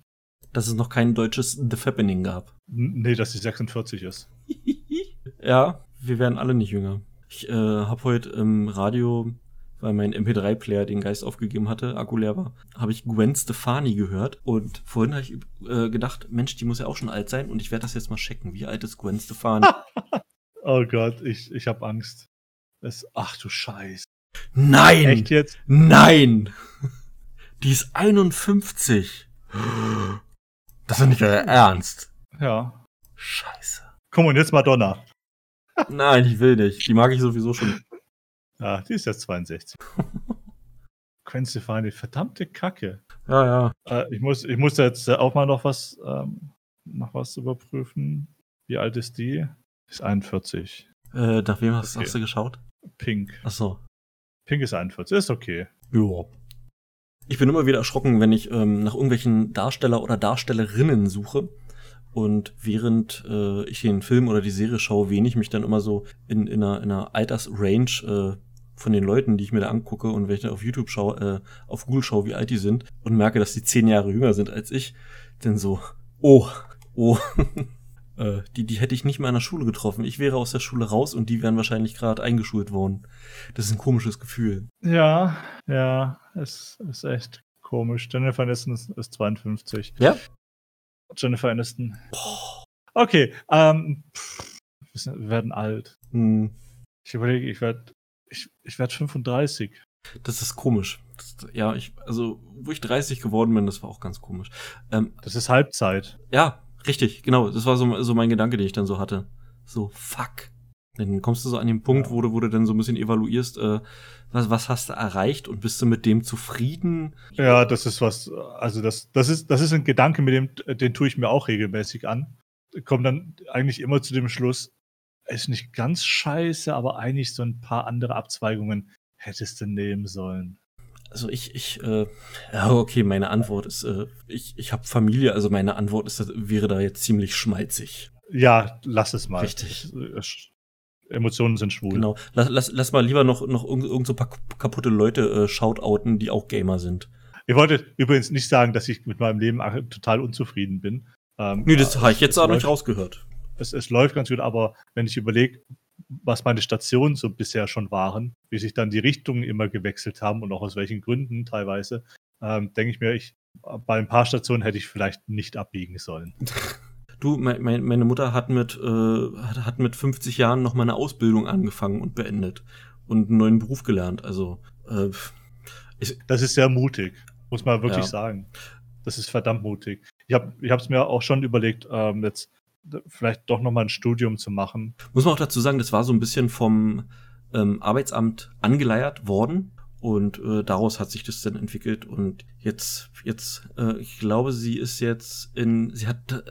dass es noch kein deutsches The Fappening gab.
Nee, dass sie 46 ist. <laughs>
ja, wir werden alle nicht jünger. Ich äh, habe heute im Radio, weil mein MP3-Player den Geist aufgegeben hatte, Akku leer war, habe ich Gwen Stefani gehört. Und vorhin habe ich äh, gedacht, Mensch, die muss ja auch schon alt sein. Und ich werde das jetzt mal checken. Wie alt ist Gwen Stefani? <laughs>
oh Gott, ich, ich habe Angst. Das, ach du Scheiß.
Nein! Echt jetzt? Nein! <laughs> Die ist 51. Das ist nicht euer Ernst.
Ja.
Scheiße.
Komm, und jetzt Madonna. <laughs>
Nein, ich will nicht. Die mag ich sowieso schon.
Ja, die ist jetzt 62. Gwen <laughs> Stefani, verdammte Kacke.
Ja, ja.
Äh, ich, muss, ich muss jetzt auch mal noch was, ähm, noch was überprüfen. Wie alt ist die? Ist 41.
Äh, nach wem hast, okay. hast du geschaut?
Pink.
Ach so.
Pink ist 41, ist okay.
Ja. Ich bin immer wieder erschrocken, wenn ich ähm, nach irgendwelchen Darsteller oder Darstellerinnen suche. Und während äh, ich den Film oder die Serie schaue, ich mich dann immer so in, in, einer, in einer Altersrange äh, von den Leuten, die ich mir da angucke und wenn ich dann auf YouTube schaue, äh, auf Google schaue, wie alt die sind und merke, dass die zehn Jahre jünger sind als ich, dann so, oh, oh, <laughs> äh, die, die hätte ich nicht mal in der Schule getroffen. Ich wäre aus der Schule raus und die wären wahrscheinlich gerade eingeschult worden. Das ist ein komisches Gefühl.
Ja, ja, es ist echt komisch. Jennifer Aniston ist, ist 52.
Ja?
Jennifer Aniston. Okay, ähm, pff, wir werden alt. Hm. Ich überlege, ich werde ich, ich werd 35.
Das ist komisch. Das, ja, ich, also, wo ich 30 geworden bin, das war auch ganz komisch.
Ähm, das ist Halbzeit.
Ja, Richtig, genau. Das war so, so mein Gedanke, den ich dann so hatte. So, fuck. Dann kommst du so an den Punkt, ja. wo du, wo du dann so ein bisschen evaluierst, äh, was, was hast du erreicht und bist du mit dem zufrieden?
Ja, das ist was, also das, das ist, das ist ein Gedanke, mit dem, den tue ich mir auch regelmäßig an. Komme dann eigentlich immer zu dem Schluss, ist nicht ganz scheiße, aber eigentlich so ein paar andere Abzweigungen hättest du nehmen sollen.
Also ich, ich, äh, ja, okay, meine Antwort ist, äh, ich, ich habe Familie, also meine Antwort ist, wäre da jetzt ziemlich schmalzig.
Ja, lass es mal.
Richtig.
Emotionen sind schwul.
Genau. Lass, lass, lass mal lieber noch, noch irgend, irgend so paar kaputte Leute äh, shoutouten, die auch Gamer sind.
Ich wollte übrigens nicht sagen, dass ich mit meinem Leben total unzufrieden bin.
Ähm, nee, das habe ich jetzt auch nicht rausgehört.
Es, es läuft ganz gut, aber wenn ich überlege, was meine Stationen so bisher schon waren, wie sich dann die Richtungen immer gewechselt haben und auch aus welchen Gründen teilweise, ähm, denke ich mir, ich, bei ein paar Stationen hätte ich vielleicht nicht abbiegen sollen. <laughs>
Du, mein, meine Mutter hat mit, äh, hat mit 50 Jahren noch mal eine Ausbildung angefangen und beendet und einen neuen Beruf gelernt. Also äh,
ich, das ist sehr mutig, muss man wirklich ja. sagen. Das ist verdammt mutig. Ich habe es mir auch schon überlegt, ähm, jetzt vielleicht doch nochmal ein Studium zu machen.
Muss man auch dazu sagen, das war so ein bisschen vom ähm, Arbeitsamt angeleiert worden und äh, daraus hat sich das dann entwickelt und jetzt, jetzt, äh, ich glaube, sie ist jetzt in, sie hat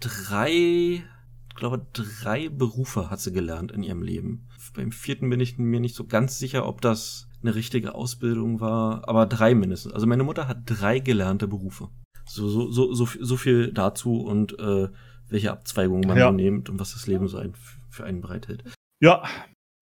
drei, ich glaube, drei Berufe hat sie gelernt in ihrem Leben. Beim vierten bin ich mir nicht so ganz sicher, ob das eine richtige Ausbildung war, aber drei mindestens. Also meine Mutter hat drei gelernte Berufe. So, so, so, so, so viel dazu und äh, welche Abzweigungen man ja. nimmt und was das Leben so ein, für einen bereithält.
Ja,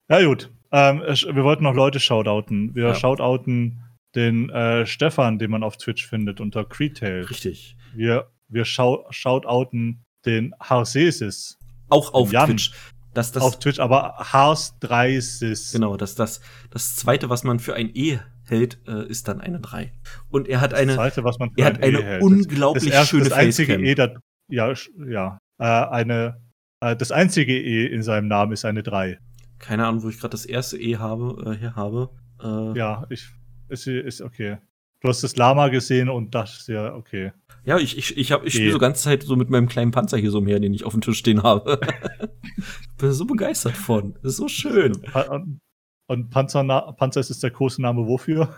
ja gut. Ähm, wir wollten noch Leute shoutouten. Wir ja. shoutouten den äh, Stefan, den man auf Twitch findet, unter Creedtail.
Richtig.
Wir, wir shoutouten den Harsesis.
Auch auf Jan. Twitch.
Das, das, auf Twitch, aber Hars 30.
Genau, das, das, das zweite, was man für ein E hält, äh, ist dann eine 3. Und er hat eine,
das zweite, was man für
er hat eine e unglaublich das, das schöne
das einzige E, das, ja, ja, äh, eine, äh, das einzige E in seinem Namen ist eine 3.
Keine Ahnung, wo ich gerade das erste E habe, äh, hier habe.
Äh, ja, ich, ist, ist okay. Du hast das Lama gesehen und dachte ja, okay.
Ja, ich, ich, ich, hab, ich spiele so ganze Zeit so mit meinem kleinen Panzer hier so mehr, den ich auf dem Tisch stehen habe. <laughs> bin so begeistert von. Das ist so schön.
Und, und Panzer, Panzer ist der große Name wofür?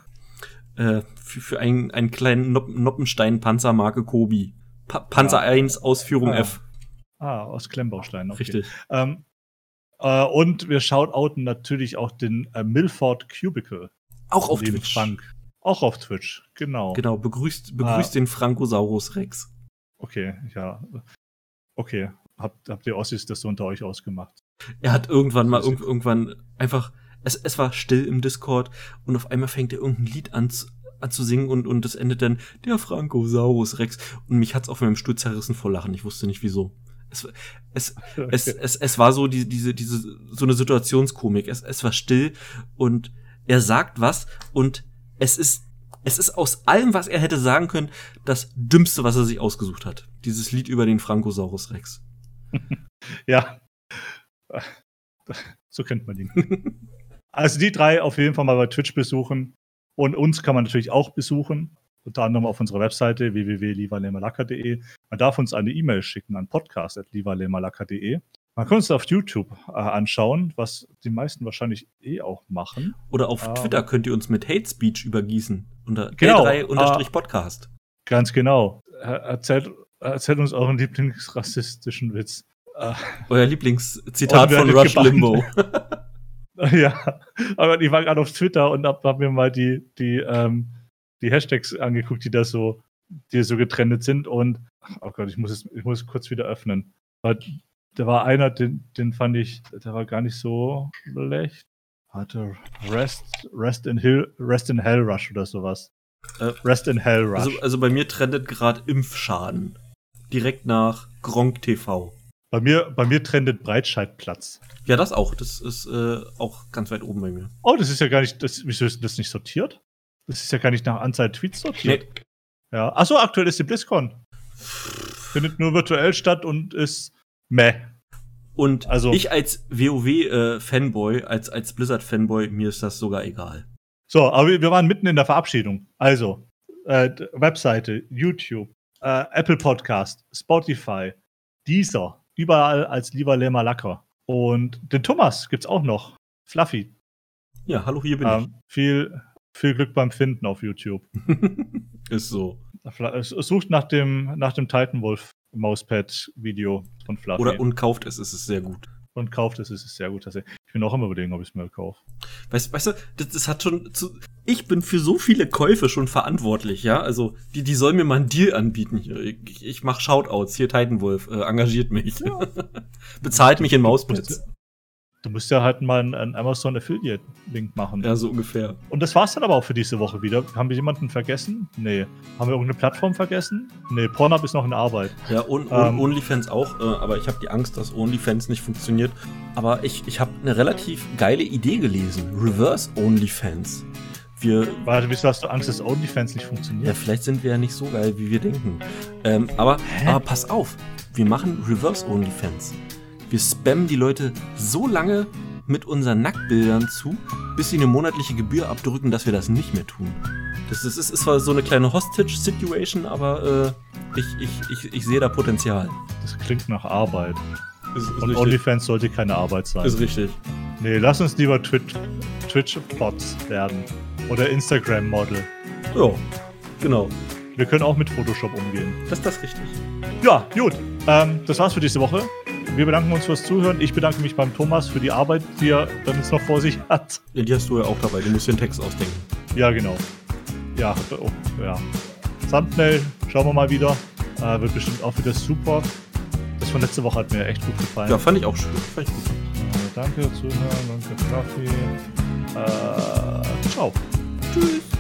Äh, für, für einen, einen kleinen Noppenstein-Panzer Marke Kobi. Pa Panzer ja. 1, Ausführung
ah.
F.
Ah, aus Klemmbausteinen. Okay.
Richtig.
Ähm, äh, und wir shoutouten natürlich auch den äh, Milford Cubicle.
Auch auf Twitch.
Frank. Auch auf Twitch, genau.
Genau, begrüßt, begrüßt ah. den Frankosaurus Rex.
Okay, ja. Okay. Habt, habt ihr Ossis das so unter euch ausgemacht?
Er hat irgendwann mal irg irgendwann einfach. Es, es war still im Discord und auf einmal fängt er irgendein Lied an, an zu singen und, und das endet dann der Frankosaurus Rex. Und mich hat's auf meinem Stuhl zerrissen vor Lachen. Ich wusste nicht wieso. Es, es, okay. es, es, es war so die, diese, diese, so eine Situationskomik. Es, es war still und er sagt was und es ist, es ist aus allem, was er hätte sagen können, das Dümmste, was er sich ausgesucht hat. Dieses Lied über den Frankosaurus Rex. <laughs>
ja. So kennt man ihn. <laughs> also die drei auf jeden Fall mal bei Twitch besuchen. Und uns kann man natürlich auch besuchen unter anderem auf unserer Webseite www.livalemalaka.de. Man darf uns eine E-Mail schicken an podcast.livalemalaka.de. Man kann uns auf YouTube äh, anschauen, was die meisten wahrscheinlich eh auch machen.
Oder auf ähm, Twitter könnt ihr uns mit Hate Speech übergießen. Unter genau, L3-Podcast. Äh,
ganz genau. Erzählt, erzählt uns euren lieblingsrassistischen Witz.
Äh, Euer Lieblingszitat von Rush Limbo. <laughs> <laughs>
ja, aber ich war gerade auf Twitter und hab, hab mir mal die, die ähm, die Hashtags angeguckt, die da so, die so getrennt sind und oh Gott, ich muss es, ich muss es kurz wieder öffnen. Weil da war einer, den, den fand ich, der war gar nicht so schlecht. Hatte Rest, Rest in Hill, Rest in Hell Rush oder sowas.
Äh, Rest in Hell Rush. Also, also bei mir trendet gerade Impfschaden. Direkt nach Gronk TV.
Bei mir, bei mir trendet Breitscheidplatz.
Ja, das auch. Das ist äh, auch ganz weit oben bei mir.
Oh, das ist ja gar nicht. Das, wieso ist das nicht sortiert? Das ist ja gar nicht nach Anzahl Tweets sortiert. Nee. Ja. Achso, aktuell ist die BlizzCon. Findet nur virtuell statt und ist meh.
Und also, ich als WoW-Fanboy, äh, als, als Blizzard-Fanboy, mir ist das sogar egal.
So, aber wir waren mitten in der Verabschiedung. Also, äh, Webseite, YouTube, äh, Apple Podcast, Spotify, Deezer, überall als lieber Lema Lacker. Und den Thomas gibt's auch noch. Fluffy.
Ja, hallo, hier bin ähm,
ich. Viel, viel Glück beim Finden auf YouTube. <laughs>
Ist so.
Es sucht nach dem, nach dem Titanwolf Mauspad-Video von Fluffy.
Oder und kauft es, es ist sehr gut.
Und kauft es, es ist sehr gut. Ich bin auch immer überlegen, ob ich es mir kaufe.
Weißt, weißt du, das, das, hat schon zu, ich bin für so viele Käufe schon verantwortlich, ja. Also, die, die sollen mir mal einen Deal anbieten hier. Ich, ich mach Shoutouts, hier Titanwolf, äh, engagiert mich. Ja. <laughs> Bezahlt mich in Mauspads.
Du musst ja halt mal einen, Amazon Affiliate-Link machen.
Ja, so ungefähr.
Und das war's dann aber auch für diese Woche wieder. Haben wir jemanden vergessen? Nee. Haben wir irgendeine Plattform vergessen? Nee, Pornhub ist noch in Arbeit.
Ja, und, ähm, OnlyFans auch, äh, aber ich habe die Angst, dass OnlyFans nicht funktioniert. Aber ich, ich habe eine relativ geile Idee gelesen. Reverse OnlyFans.
Wir, Warte, wieso hast du Angst, dass OnlyFans nicht funktioniert?
Ja, vielleicht sind wir ja nicht so geil, wie wir denken. Ähm, aber, aber pass auf, wir machen Reverse OnlyFans. Wir spammen die Leute so lange mit unseren Nacktbildern zu, bis sie eine monatliche Gebühr abdrücken, dass wir das nicht mehr tun. Das ist, ist, ist zwar so eine kleine Hostage-Situation, aber äh, ich, ich, ich, ich sehe da Potenzial.
Das klingt nach Arbeit. Ist, ist Und OnlyFans sollte keine Arbeit sein.
Ist richtig.
Nee, lass uns lieber Twitch-Bots werden. Oder Instagram-Model.
Ja, genau.
Wir können auch mit Photoshop umgehen.
Das ist das richtig.
Ja, gut. Ähm, das war's für diese Woche. Wir bedanken uns fürs Zuhören. Ich bedanke mich beim Thomas für die Arbeit, die er dann jetzt noch vor sich hat.
Ja, die hast du ja auch dabei. Du musst den Text ausdenken.
Ja, genau. Ja, oh, ja. Thumbnail, schauen wir mal wieder. Äh, wird bestimmt auch wieder super. Das von letzte Woche hat mir echt gut gefallen.
Ja, fand ich auch schön. Fand ich gut.
Äh, danke, Zuhören, danke, Kaffee. Äh, ciao.
Tschüss.